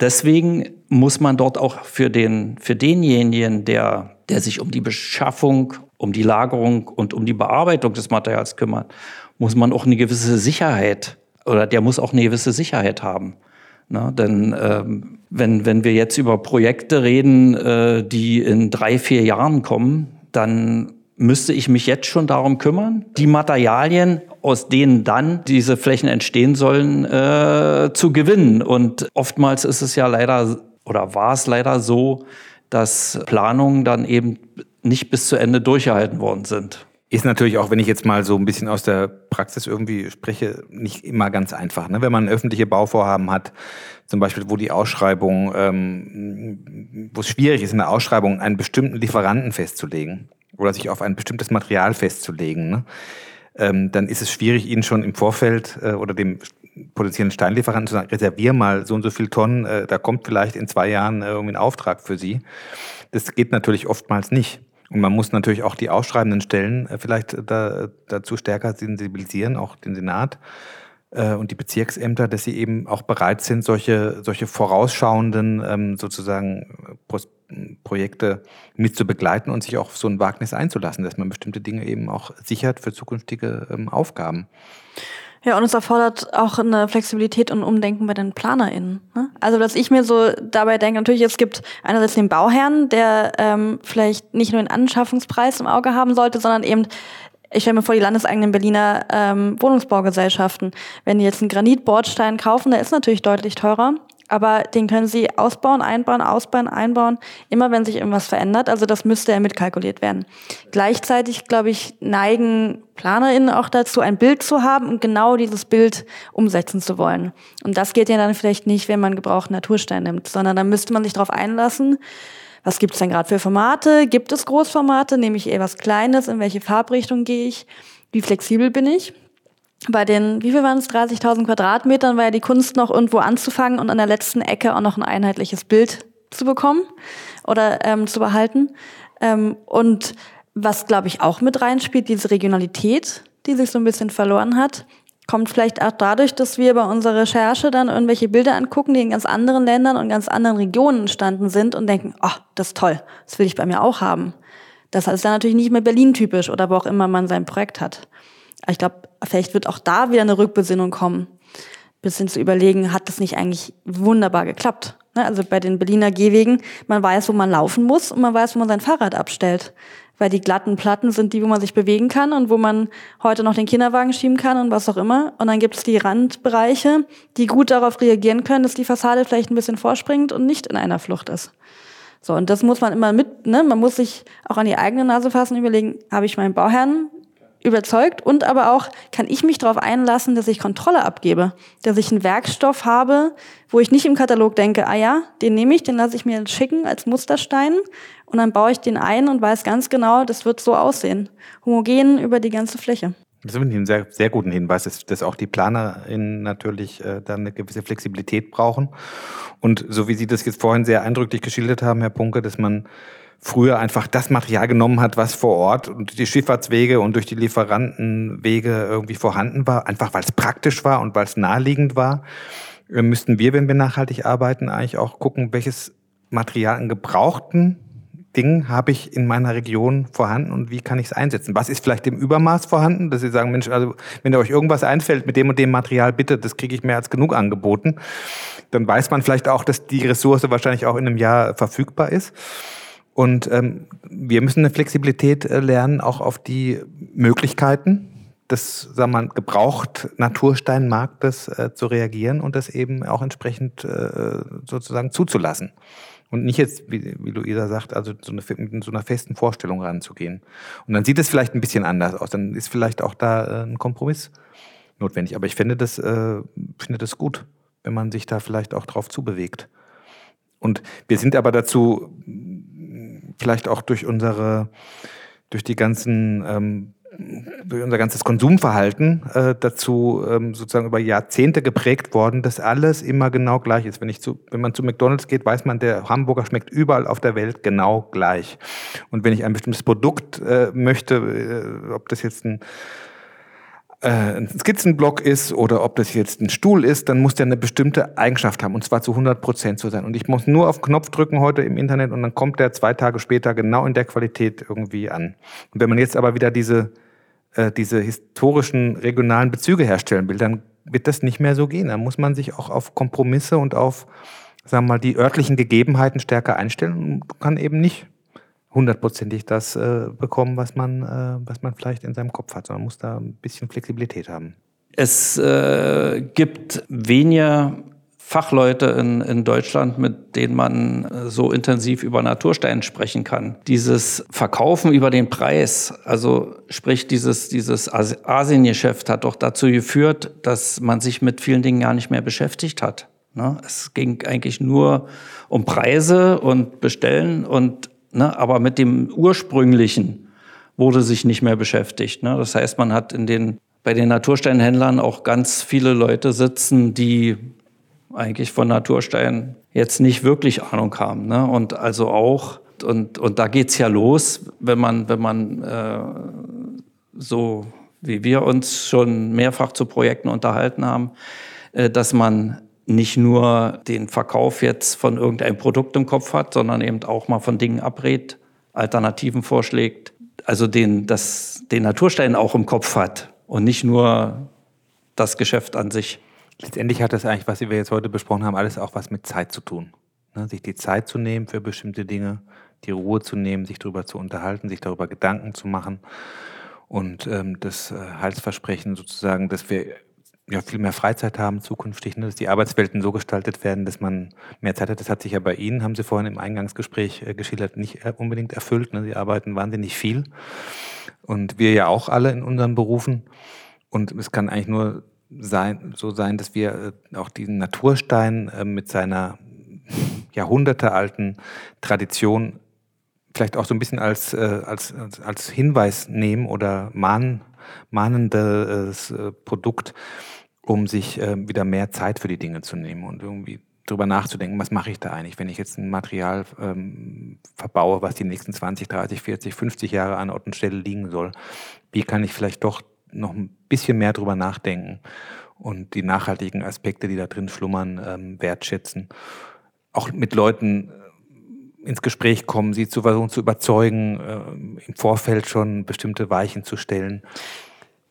deswegen muss man dort auch für, den, für denjenigen, der, der sich um die Beschaffung, um die Lagerung und um die Bearbeitung des Materials kümmert, muss man auch eine gewisse Sicherheit oder der muss auch eine gewisse Sicherheit haben. Ne? Denn ähm, wenn, wenn wir jetzt über Projekte reden, äh, die in drei, vier Jahren kommen, dann müsste ich mich jetzt schon darum kümmern, die Materialien, aus denen dann diese Flächen entstehen sollen, äh, zu gewinnen. Und oftmals ist es ja leider oder war es leider so, dass Planungen dann eben nicht bis zu Ende durchgehalten worden sind. Ist natürlich auch, wenn ich jetzt mal so ein bisschen aus der Praxis irgendwie spreche, nicht immer ganz einfach. Ne? Wenn man öffentliche Bauvorhaben hat, zum Beispiel, wo die Ausschreibung, ähm, wo es schwierig ist, in der Ausschreibung einen bestimmten Lieferanten festzulegen. Oder sich auf ein bestimmtes Material festzulegen, ne? ähm, dann ist es schwierig, ihnen schon im Vorfeld äh, oder dem potenziellen Steinlieferanten zu sagen, reservier mal so und so viel Tonnen, äh, da kommt vielleicht in zwei Jahren äh, irgendwie ein Auftrag für Sie. Das geht natürlich oftmals nicht. Und man muss natürlich auch die ausschreibenden Stellen äh, vielleicht da, dazu stärker sensibilisieren, auch den Senat äh, und die Bezirksämter, dass sie eben auch bereit sind, solche, solche vorausschauenden ähm, sozusagen Projekte mit zu begleiten und sich auch auf so ein Wagnis einzulassen, dass man bestimmte Dinge eben auch sichert für zukünftige ähm, Aufgaben. Ja, und es erfordert auch eine Flexibilität und Umdenken bei den PlanerInnen. Ne? Also, dass ich mir so dabei denke, natürlich, es gibt einerseits den Bauherrn, der ähm, vielleicht nicht nur den Anschaffungspreis im Auge haben sollte, sondern eben ich stelle mir vor, die landeseigenen Berliner ähm, Wohnungsbaugesellschaften, wenn die jetzt einen Granitbordstein kaufen, der ist natürlich deutlich teurer, aber den können sie ausbauen, einbauen, ausbauen, einbauen, immer wenn sich irgendwas verändert. Also das müsste ja mitkalkuliert werden. Gleichzeitig, glaube ich, neigen PlanerInnen auch dazu, ein Bild zu haben und genau dieses Bild umsetzen zu wollen. Und das geht ja dann vielleicht nicht, wenn man gebrauchten Naturstein nimmt, sondern da müsste man sich darauf einlassen, was gibt es denn gerade für Formate? Gibt es Großformate? Nehme ich eher was Kleines? In welche Farbrichtung gehe ich? Wie flexibel bin ich? Bei den, wie viel waren es, 30.000 Quadratmetern, war ja die Kunst noch irgendwo anzufangen und an der letzten Ecke auch noch ein einheitliches Bild zu bekommen oder ähm, zu behalten. Ähm, und was, glaube ich, auch mit reinspielt, diese Regionalität, die sich so ein bisschen verloren hat, kommt vielleicht auch dadurch, dass wir bei unserer Recherche dann irgendwelche Bilder angucken, die in ganz anderen Ländern und ganz anderen Regionen entstanden sind und denken, oh, das ist toll, das will ich bei mir auch haben. Das ist dann natürlich nicht mehr Berlin-typisch oder wo auch immer man sein Projekt hat. Ich glaube, vielleicht wird auch da wieder eine Rückbesinnung kommen, bis hin zu überlegen, hat das nicht eigentlich wunderbar geklappt? Ne, also bei den Berliner Gehwegen, man weiß, wo man laufen muss und man weiß, wo man sein Fahrrad abstellt. Weil die glatten Platten sind die, wo man sich bewegen kann und wo man heute noch den Kinderwagen schieben kann und was auch immer. Und dann gibt es die Randbereiche, die gut darauf reagieren können, dass die Fassade vielleicht ein bisschen vorspringt und nicht in einer Flucht ist. So, und das muss man immer mit, ne? Man muss sich auch an die eigene Nase fassen, überlegen, habe ich meinen Bauherrn überzeugt und aber auch kann ich mich darauf einlassen, dass ich Kontrolle abgebe, dass ich einen Werkstoff habe, wo ich nicht im Katalog denke, ah ja, den nehme ich, den lasse ich mir schicken als Musterstein und dann baue ich den ein und weiß ganz genau, das wird so aussehen, homogen über die ganze Fläche. Das finde ich einen sehr, sehr guten Hinweis, dass, dass auch die PlanerInnen natürlich äh, dann eine gewisse Flexibilität brauchen. Und so wie Sie das jetzt vorhin sehr eindrücklich geschildert haben, Herr Punke, dass man früher einfach das Material genommen hat, was vor Ort und die Schifffahrtswege und durch die Lieferantenwege irgendwie vorhanden war, einfach weil es praktisch war und weil es naheliegend war, äh, müssten wir, wenn wir nachhaltig arbeiten, eigentlich auch gucken, welches Material an gebrauchten Dingen habe ich in meiner Region vorhanden und wie kann ich es einsetzen? Was ist vielleicht im Übermaß vorhanden, dass Sie sagen, Mensch, also wenn euch irgendwas einfällt mit dem und dem Material, bitte, das kriege ich mehr als genug angeboten, dann weiß man vielleicht auch, dass die Ressource wahrscheinlich auch in einem Jahr verfügbar ist. Und ähm, wir müssen eine Flexibilität äh, lernen, auch auf die Möglichkeiten des sagen wir mal, gebraucht Natursteinmarktes äh, zu reagieren und das eben auch entsprechend äh, sozusagen zuzulassen. Und nicht jetzt, wie, wie Luisa sagt, also so eine, mit so einer festen Vorstellung ranzugehen. Und dann sieht es vielleicht ein bisschen anders aus. Dann ist vielleicht auch da äh, ein Kompromiss notwendig. Aber ich finde das, äh, finde das gut, wenn man sich da vielleicht auch drauf zubewegt. Und wir sind aber dazu vielleicht auch durch unsere, durch die ganzen, ähm, durch unser ganzes Konsumverhalten äh, dazu ähm, sozusagen über Jahrzehnte geprägt worden, dass alles immer genau gleich ist. Wenn, ich zu, wenn man zu McDonalds geht, weiß man, der Hamburger schmeckt überall auf der Welt genau gleich. Und wenn ich ein bestimmtes Produkt äh, möchte, äh, ob das jetzt ein ein Skizzenblock ist oder ob das jetzt ein Stuhl ist, dann muss der eine bestimmte Eigenschaft haben und zwar zu 100 Prozent so sein. Und ich muss nur auf Knopf drücken heute im Internet und dann kommt der zwei Tage später genau in der Qualität irgendwie an. Und wenn man jetzt aber wieder diese, äh, diese historischen regionalen Bezüge herstellen will, dann wird das nicht mehr so gehen. Da muss man sich auch auf Kompromisse und auf, sagen wir mal, die örtlichen Gegebenheiten stärker einstellen und kann eben nicht hundertprozentig das äh, bekommen, was man, äh, was man vielleicht in seinem Kopf hat, sondern muss da ein bisschen Flexibilität haben. Es äh, gibt weniger Fachleute in, in Deutschland, mit denen man äh, so intensiv über Naturstein sprechen kann. Dieses Verkaufen über den Preis, also sprich dieses, dieses Asiengeschäft hat doch dazu geführt, dass man sich mit vielen Dingen gar nicht mehr beschäftigt hat. Ne? Es ging eigentlich nur um Preise und Bestellen und Ne? Aber mit dem ursprünglichen, wurde sich nicht mehr beschäftigt. Ne? Das heißt, man hat in den, bei den Natursteinhändlern auch ganz viele Leute sitzen, die eigentlich von Naturstein jetzt nicht wirklich Ahnung haben. Ne? Und also auch, und, und da geht's ja los, wenn man, wenn man äh, so wie wir uns schon mehrfach zu Projekten unterhalten haben, äh, dass man nicht nur den Verkauf jetzt von irgendeinem Produkt im Kopf hat, sondern eben auch mal von Dingen abrät, Alternativen vorschlägt, also den, das, den Naturstein auch im Kopf hat und nicht nur das Geschäft an sich. Letztendlich hat das eigentlich, was wir jetzt heute besprochen haben, alles auch was mit Zeit zu tun. Ne? Sich die Zeit zu nehmen für bestimmte Dinge, die Ruhe zu nehmen, sich darüber zu unterhalten, sich darüber Gedanken zu machen und ähm, das äh, Heilsversprechen sozusagen, dass wir ja viel mehr Freizeit haben zukünftig, ne? dass die Arbeitswelten so gestaltet werden, dass man mehr Zeit hat. Das hat sich ja bei Ihnen, haben Sie vorhin im Eingangsgespräch äh, geschildert, nicht äh, unbedingt erfüllt. Ne? Sie arbeiten wahnsinnig viel und wir ja auch alle in unseren Berufen. Und es kann eigentlich nur sein, so sein, dass wir äh, auch diesen Naturstein äh, mit seiner jahrhundertealten Tradition vielleicht auch so ein bisschen als, äh, als, als Hinweis nehmen oder mahn, mahnendes äh, Produkt, um sich äh, wieder mehr Zeit für die Dinge zu nehmen und irgendwie drüber nachzudenken, was mache ich da eigentlich, wenn ich jetzt ein Material ähm, verbaue, was die nächsten 20, 30, 40, 50 Jahre an Ort und Stelle liegen soll. Wie kann ich vielleicht doch noch ein bisschen mehr drüber nachdenken und die nachhaltigen Aspekte, die da drin schlummern, ähm, wertschätzen. Auch mit Leuten ins Gespräch kommen, sie zu versuchen zu überzeugen, äh, im Vorfeld schon bestimmte Weichen zu stellen.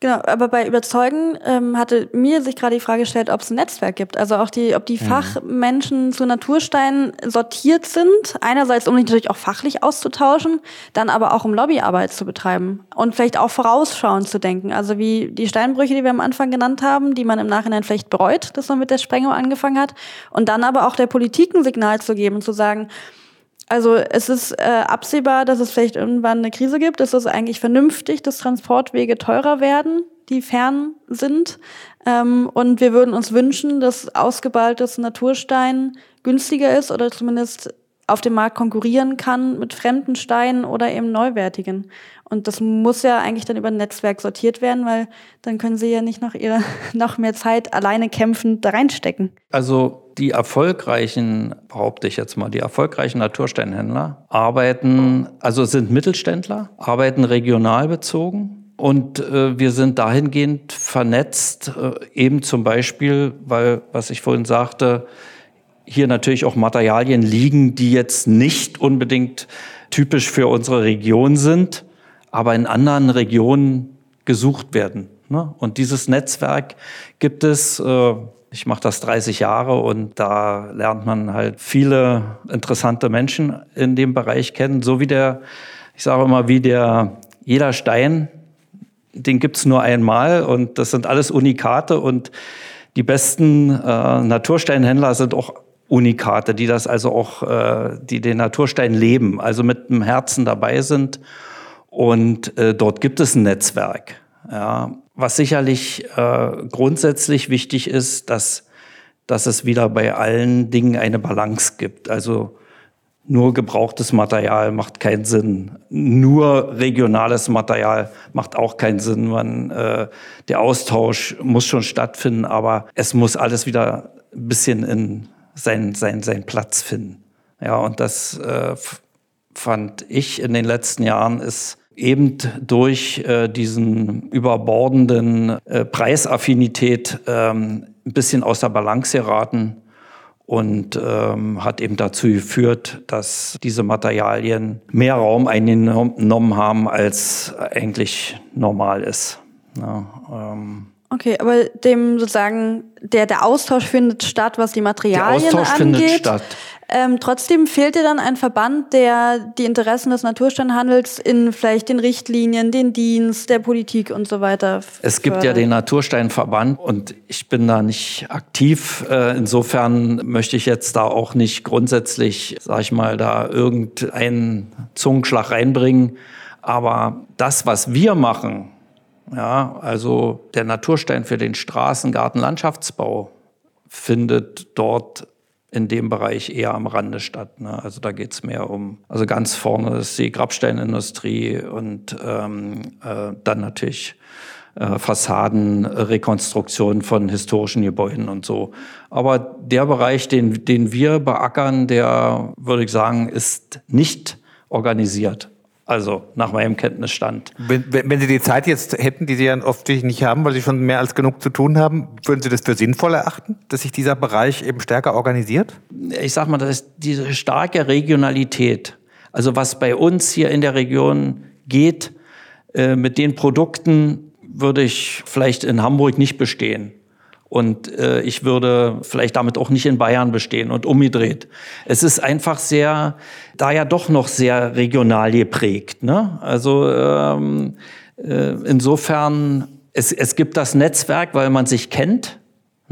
Genau, aber bei Überzeugen ähm, hatte mir sich gerade die Frage gestellt, ob es ein Netzwerk gibt. Also auch die, ob die mhm. Fachmenschen zu Natursteinen sortiert sind. Einerseits, um sich natürlich auch fachlich auszutauschen, dann aber auch um Lobbyarbeit zu betreiben und vielleicht auch vorausschauend zu denken. Also wie die Steinbrüche, die wir am Anfang genannt haben, die man im Nachhinein vielleicht bereut, dass man mit der Sprengung angefangen hat. Und dann aber auch der Politik ein Signal zu geben und zu sagen, also es ist äh, absehbar, dass es vielleicht irgendwann eine Krise gibt. Es ist eigentlich vernünftig, dass Transportwege teurer werden, die fern sind. Ähm, und wir würden uns wünschen, dass ausgeballtes Naturstein günstiger ist oder zumindest auf dem Markt konkurrieren kann mit fremden Steinen oder eben neuwertigen. Und das muss ja eigentlich dann über ein Netzwerk sortiert werden, weil dann können sie ja nicht noch ihre [LAUGHS] noch mehr Zeit alleine kämpfend da reinstecken. Also die erfolgreichen, behaupte ich jetzt mal, die erfolgreichen Natursteinhändler arbeiten, also sind Mittelständler, arbeiten regional bezogen. Und äh, wir sind dahingehend vernetzt, äh, eben zum Beispiel, weil, was ich vorhin sagte, hier natürlich auch Materialien liegen, die jetzt nicht unbedingt typisch für unsere Region sind, aber in anderen Regionen gesucht werden. Ne? Und dieses Netzwerk gibt es, äh, ich mache das 30 Jahre und da lernt man halt viele interessante Menschen in dem Bereich kennen, so wie der, ich sage immer, wie der, jeder Stein, den gibt's nur einmal und das sind alles Unikate und die besten äh, Natursteinhändler sind auch Unikate, die das also auch, äh, die den Naturstein leben, also mit dem Herzen dabei sind. Und äh, dort gibt es ein Netzwerk. Ja. Was sicherlich äh, grundsätzlich wichtig ist, dass, dass es wieder bei allen Dingen eine Balance gibt. Also nur gebrauchtes Material macht keinen Sinn. Nur regionales Material macht auch keinen Sinn. Man, äh, der Austausch muss schon stattfinden, aber es muss alles wieder ein bisschen in seinen sein, sein Platz finden. Ja, und das äh, fand ich in den letzten Jahren ist eben durch äh, diesen überbordenden äh, Preisaffinität ähm, ein bisschen aus der Balance geraten und ähm, hat eben dazu geführt, dass diese Materialien mehr Raum eingenommen haben, als eigentlich normal ist. Ja, ähm Okay, aber dem sozusagen, der, der Austausch findet statt, was die Materialien der Austausch angeht. Findet statt. Ähm, trotzdem fehlt dir dann ein Verband, der die Interessen des Natursteinhandels in vielleicht den Richtlinien, den Dienst, der Politik und so weiter. Es gibt fördert. ja den Natursteinverband und ich bin da nicht aktiv. Äh, insofern möchte ich jetzt da auch nicht grundsätzlich, sag ich mal, da irgendeinen Zungenschlag reinbringen. Aber das, was wir machen, ja, also der Naturstein für den Straßengarten Landschaftsbau findet dort in dem Bereich eher am Rande statt. Ne? Also da geht es mehr um, also ganz vorne ist die Grabsteinindustrie und ähm, äh, dann natürlich äh, Fassadenrekonstruktion von historischen Gebäuden und so. Aber der Bereich, den, den wir beackern, der, würde ich sagen, ist nicht organisiert. Also nach meinem Kenntnisstand. Wenn, wenn Sie die Zeit jetzt hätten, die Sie ja oft nicht haben, weil Sie schon mehr als genug zu tun haben, würden Sie das für sinnvoll erachten, dass sich dieser Bereich eben stärker organisiert? Ich sag mal, das ist diese starke Regionalität. Also was bei uns hier in der Region geht, äh, mit den Produkten würde ich vielleicht in Hamburg nicht bestehen. Und äh, ich würde vielleicht damit auch nicht in Bayern bestehen und umgedreht. Es ist einfach sehr, da ja doch noch sehr regional geprägt. Ne? Also ähm, äh, insofern, es, es gibt das Netzwerk, weil man sich kennt.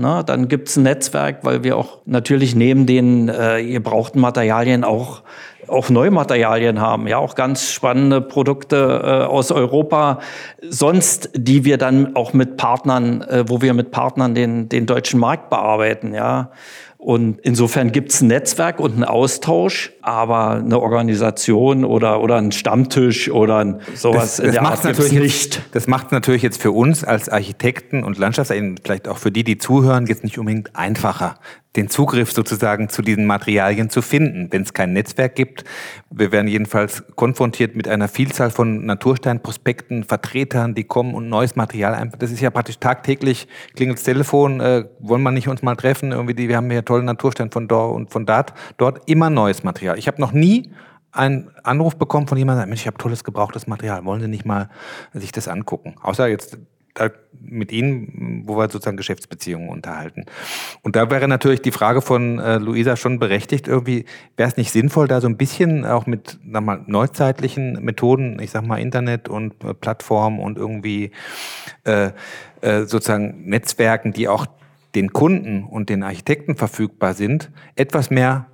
Ne? Dann gibt's ein Netzwerk, weil wir auch natürlich neben den äh, gebrauchten Materialien auch auch Neumaterialien haben, ja, auch ganz spannende Produkte äh, aus Europa, sonst, die wir dann auch mit Partnern, äh, wo wir mit Partnern den, den deutschen Markt bearbeiten, ja. Und insofern gibt's ein Netzwerk und einen Austausch, aber eine Organisation oder, oder ein Stammtisch oder ein, sowas das, das in der Art natürlich nicht. Jetzt, das macht es natürlich jetzt für uns als Architekten und Landschaftsarchitekten, vielleicht auch für die, die zuhören, jetzt nicht unbedingt einfacher den Zugriff sozusagen zu diesen Materialien zu finden, wenn es kein Netzwerk gibt. Wir werden jedenfalls konfrontiert mit einer Vielzahl von Natursteinprospekten, Vertretern, die kommen und neues Material einfach. Das ist ja praktisch tagtäglich, klingelt das Telefon, äh, wollen wir nicht uns mal treffen? Irgendwie, die, wir haben ja tollen Naturstein von dort und von dort, dort immer neues Material. Ich habe noch nie einen Anruf bekommen von jemandem, Mensch, ich habe tolles gebrauchtes Material, wollen Sie nicht mal sich das angucken? Außer jetzt mit Ihnen, wo wir sozusagen Geschäftsbeziehungen unterhalten. Und da wäre natürlich die Frage von äh, Luisa schon berechtigt, irgendwie wäre es nicht sinnvoll, da so ein bisschen auch mit sag mal, neuzeitlichen Methoden, ich sag mal Internet und äh, Plattformen und irgendwie äh, äh, sozusagen Netzwerken, die auch den Kunden und den Architekten verfügbar sind, etwas mehr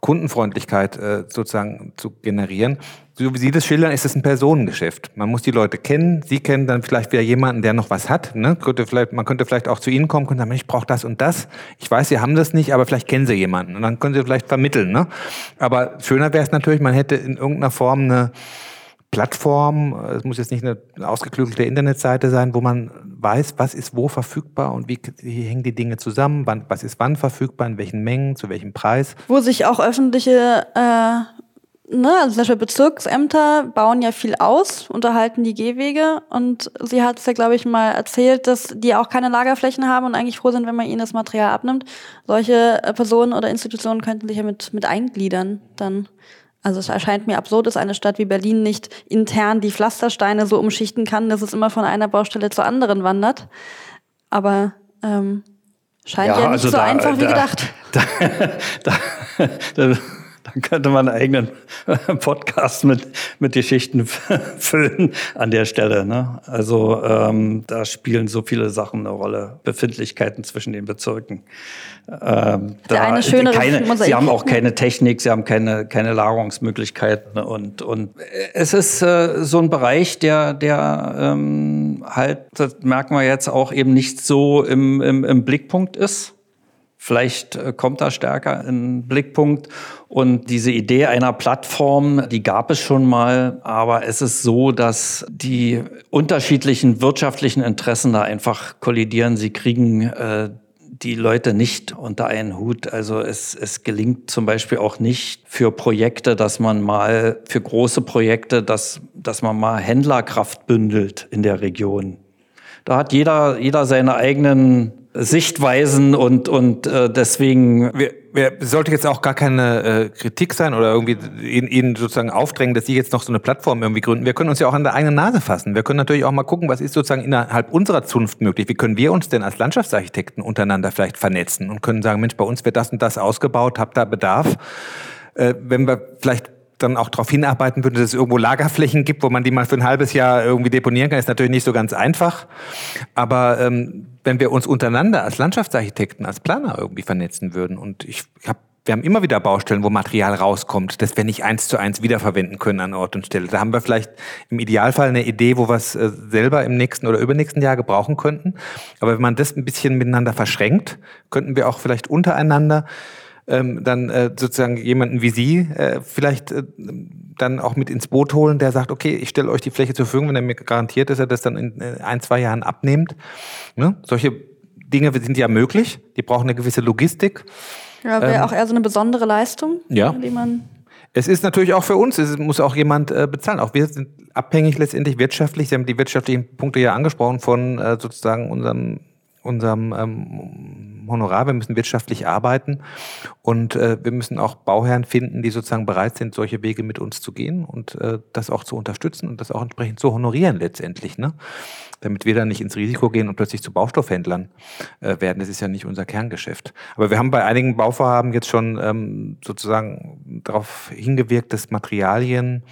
Kundenfreundlichkeit äh, sozusagen zu generieren. So wie Sie das schildern, ist es ein Personengeschäft. Man muss die Leute kennen. Sie kennen dann vielleicht wieder jemanden, der noch was hat. Ne? Könnte vielleicht, man könnte vielleicht auch zu Ihnen kommen und sagen, ich brauche das und das. Ich weiß, Sie haben das nicht, aber vielleicht kennen Sie jemanden. Und dann können Sie vielleicht vermitteln. Ne? Aber schöner wäre es natürlich, man hätte in irgendeiner Form eine Plattform, es muss jetzt nicht eine ausgeklügelte Internetseite sein, wo man weiß, was ist wo verfügbar und wie, wie hängen die Dinge zusammen, wann, was ist wann verfügbar, in welchen Mengen, zu welchem Preis. Wo sich auch öffentliche, äh, ne, also zum Beispiel Bezirksämter bauen ja viel aus, unterhalten die Gehwege und sie hat es ja, glaube ich, mal erzählt, dass die auch keine Lagerflächen haben und eigentlich froh sind, wenn man ihnen das Material abnimmt. Solche äh, Personen oder Institutionen könnten sich ja mit, mit eingliedern dann. Also es erscheint mir absurd, dass eine Stadt wie Berlin nicht intern die Pflastersteine so umschichten kann, dass es immer von einer Baustelle zur anderen wandert. Aber ähm, scheint ja, ja nicht also so da, einfach wie da, gedacht. [LAUGHS] Da, da, dann könnte man einen eigenen [LAUGHS] Podcast mit, mit Geschichten [LAUGHS] füllen an der Stelle. Ne? Also ähm, da spielen so viele Sachen eine Rolle. Befindlichkeiten zwischen den Bezirken. Ähm, eine schönere keine, Sie haben auch keine Technik, Sie haben keine, keine Lagerungsmöglichkeiten. Und, und es ist äh, so ein Bereich, der, der ähm, halt, das merken wir jetzt auch eben nicht so im, im, im Blickpunkt ist. Vielleicht äh, kommt da stärker in Blickpunkt. Und diese Idee einer Plattform, die gab es schon mal, aber es ist so, dass die unterschiedlichen wirtschaftlichen Interessen da einfach kollidieren. Sie kriegen äh, die Leute nicht unter einen Hut. Also es, es gelingt zum Beispiel auch nicht für Projekte, dass man mal, für große Projekte, dass, dass man mal Händlerkraft bündelt in der Region. Da hat jeder, jeder seine eigenen Sichtweisen und, und äh, deswegen. Wir, wir, sollte jetzt auch gar keine äh, Kritik sein oder irgendwie Ihnen, sozusagen aufdrängen, dass Sie jetzt noch so eine Plattform irgendwie gründen. Wir können uns ja auch an der eigenen Nase fassen. Wir können natürlich auch mal gucken, was ist sozusagen innerhalb unserer Zunft möglich. Wie können wir uns denn als Landschaftsarchitekten untereinander vielleicht vernetzen und können sagen, Mensch, bei uns wird das und das ausgebaut, habt da Bedarf. Äh, wenn wir vielleicht dann auch darauf hinarbeiten würde, dass es irgendwo Lagerflächen gibt, wo man die mal für ein halbes Jahr irgendwie deponieren kann, ist natürlich nicht so ganz einfach. Aber ähm, wenn wir uns untereinander als Landschaftsarchitekten, als Planer irgendwie vernetzen würden und ich habe wir haben immer wieder Baustellen, wo Material rauskommt, das wir nicht eins zu eins wiederverwenden können an Ort und Stelle. Da haben wir vielleicht im Idealfall eine Idee, wo wir es äh, selber im nächsten oder übernächsten Jahr gebrauchen könnten. Aber wenn man das ein bisschen miteinander verschränkt, könnten wir auch vielleicht untereinander ähm, dann äh, sozusagen jemanden wie Sie äh, vielleicht äh, dann auch mit ins Boot holen, der sagt, okay, ich stelle euch die Fläche zur Verfügung, wenn er mir garantiert, dass er das dann in äh, ein, zwei Jahren abnimmt. Ne? Solche Dinge sind ja möglich, die brauchen eine gewisse Logistik. Ja, wäre ähm, auch eher so eine besondere Leistung, ja. die man es ist natürlich auch für uns, es muss auch jemand äh, bezahlen. Auch wir sind abhängig letztendlich wirtschaftlich. Sie haben die wirtschaftlichen Punkte ja angesprochen von äh, sozusagen unserem unserem ähm, Honorar. Wir müssen wirtschaftlich arbeiten und äh, wir müssen auch Bauherren finden, die sozusagen bereit sind, solche Wege mit uns zu gehen und äh, das auch zu unterstützen und das auch entsprechend zu honorieren letztendlich, ne? damit wir dann nicht ins Risiko gehen und plötzlich zu Baustoffhändlern äh, werden. Das ist ja nicht unser Kerngeschäft. Aber wir haben bei einigen Bauvorhaben jetzt schon ähm, sozusagen darauf hingewirkt, dass Materialien,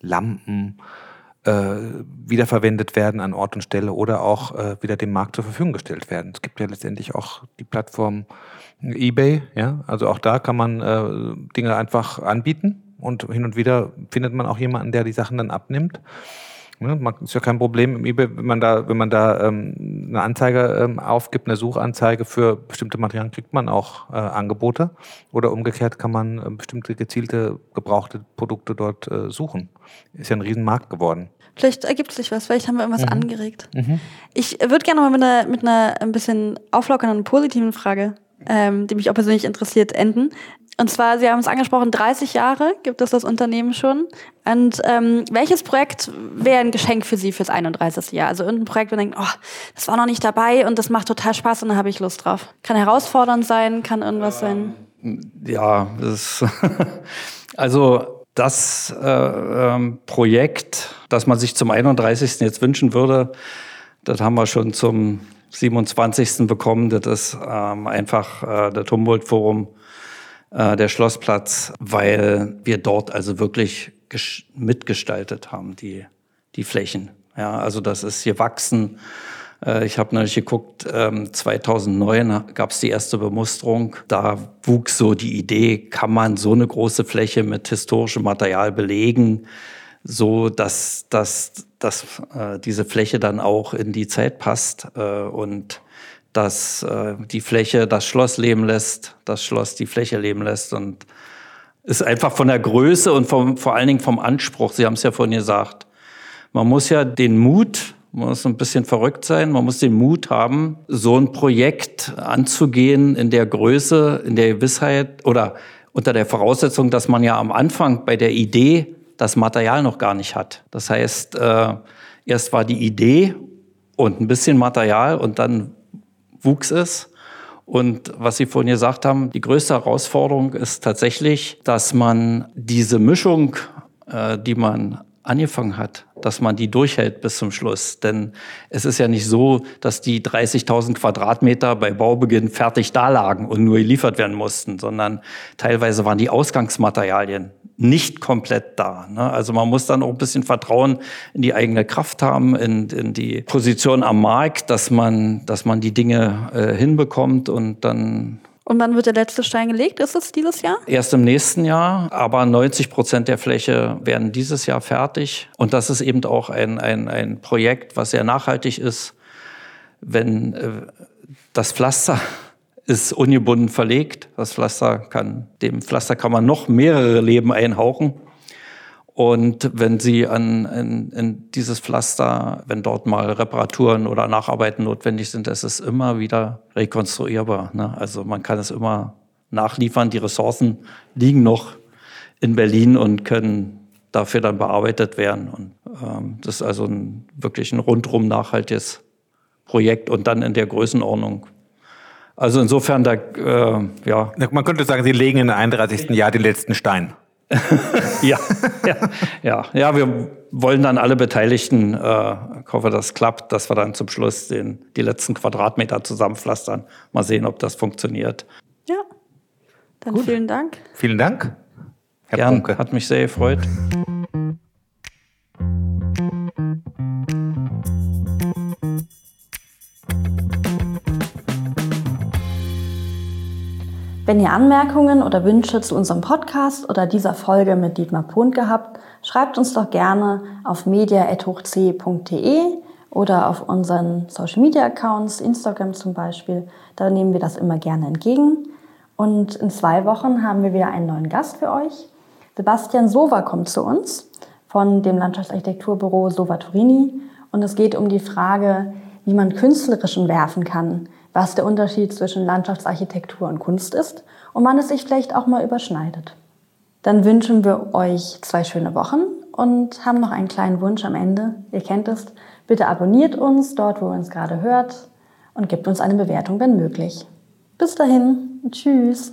Lampen, wiederverwendet werden an Ort und Stelle oder auch äh, wieder dem Markt zur Verfügung gestellt werden. Es gibt ja letztendlich auch die Plattform eBay, ja, also auch da kann man äh, Dinge einfach anbieten und hin und wieder findet man auch jemanden, der die Sachen dann abnimmt. Ja, ist ja kein Problem im eBay, wenn man da, wenn man da ähm, eine Anzeige ähm, aufgibt, eine Suchanzeige für bestimmte Materialien, kriegt man auch äh, Angebote. Oder umgekehrt kann man äh, bestimmte gezielte gebrauchte Produkte dort äh, suchen. Ist ja ein Riesenmarkt geworden. Vielleicht ergibt sich was, vielleicht haben wir irgendwas mhm. angeregt. Mhm. Ich würde gerne mal mit einer, mit einer ein bisschen auflockernden, positiven Frage, ähm, die mich auch persönlich interessiert, enden. Und zwar, Sie haben es angesprochen, 30 Jahre gibt es das Unternehmen schon. Und ähm, welches Projekt wäre ein Geschenk für Sie fürs 31. Jahr? Also irgendein Projekt, wo man denkt, oh, das war noch nicht dabei und das macht total Spaß und da habe ich Lust drauf. Kann herausfordernd sein, kann irgendwas sein. Ja, das [LAUGHS] also das äh, ähm, Projekt, das man sich zum 31. jetzt wünschen würde, das haben wir schon zum 27. bekommen. Das ist ähm, einfach äh, das Humboldt-Forum äh, der Schlossplatz, weil wir dort also wirklich mitgestaltet haben, die, die Flächen. Ja, also das ist hier wachsen. Äh, ich habe neulich geguckt, 2009 gab es die erste Bemusterung. Da wuchs so die Idee, kann man so eine große Fläche mit historischem Material belegen, so dass, dass, dass äh, diese Fläche dann auch in die Zeit passt. Äh, und dass äh, die Fläche das Schloss leben lässt, das Schloss die Fläche leben lässt und ist einfach von der Größe und vom, vor allen Dingen vom Anspruch. Sie haben es ja vorhin gesagt. Man muss ja den Mut, man muss ein bisschen verrückt sein, man muss den Mut haben, so ein Projekt anzugehen in der Größe, in der Gewissheit oder unter der Voraussetzung, dass man ja am Anfang bei der Idee das Material noch gar nicht hat. Das heißt, äh, erst war die Idee und ein bisschen Material und dann wuchs es. Und was Sie vorhin gesagt haben, die größte Herausforderung ist tatsächlich, dass man diese Mischung, äh, die man angefangen hat, dass man die durchhält bis zum Schluss. Denn es ist ja nicht so, dass die 30.000 Quadratmeter bei Baubeginn fertig dalagen und nur geliefert werden mussten, sondern teilweise waren die Ausgangsmaterialien nicht komplett da. Ne? Also man muss dann auch ein bisschen Vertrauen in die eigene Kraft haben, in, in die Position am Markt, dass man, dass man die Dinge äh, hinbekommt und dann und wann wird der letzte Stein gelegt? Ist es dieses Jahr? Erst im nächsten Jahr, aber 90 Prozent der Fläche werden dieses Jahr fertig. Und das ist eben auch ein, ein, ein Projekt, was sehr nachhaltig ist. Wenn äh, das Pflaster [LAUGHS] ist ungebunden verlegt. Das Pflaster kann, dem Pflaster kann man noch mehrere Leben einhauchen. Und wenn Sie an, in, in dieses Pflaster, wenn dort mal Reparaturen oder Nacharbeiten notwendig sind, ist es immer wieder rekonstruierbar. Ne? Also man kann es immer nachliefern. Die Ressourcen liegen noch in Berlin und können dafür dann bearbeitet werden. Und ähm, das ist also ein, wirklich ein rundrum nachhaltiges Projekt und dann in der Größenordnung also insofern, da, äh, ja. Man könnte sagen, Sie legen in 31. Jahr den letzten Stein. [LAUGHS] ja, ja, ja, ja, wir wollen dann alle Beteiligten, äh, ich hoffe, das klappt, dass wir dann zum Schluss den, die letzten Quadratmeter zusammenpflastern. Mal sehen, ob das funktioniert. Ja, dann Gut. vielen Dank. Vielen Dank, Herr Gern, Bunke. Hat mich sehr gefreut. Wenn ihr Anmerkungen oder Wünsche zu unserem Podcast oder dieser Folge mit Dietmar Pontke habt, schreibt uns doch gerne auf media.hochc.de oder auf unseren Social Media Accounts, Instagram zum Beispiel. Da nehmen wir das immer gerne entgegen. Und in zwei Wochen haben wir wieder einen neuen Gast für euch. Sebastian Sova kommt zu uns von dem Landschaftsarchitekturbüro Sova Turini. Und es geht um die Frage, wie man künstlerischen werfen kann, was der Unterschied zwischen Landschaftsarchitektur und Kunst ist und wann es sich vielleicht auch mal überschneidet. Dann wünschen wir euch zwei schöne Wochen und haben noch einen kleinen Wunsch am Ende. Ihr kennt es. Bitte abonniert uns dort, wo ihr uns gerade hört und gebt uns eine Bewertung, wenn möglich. Bis dahin. Tschüss.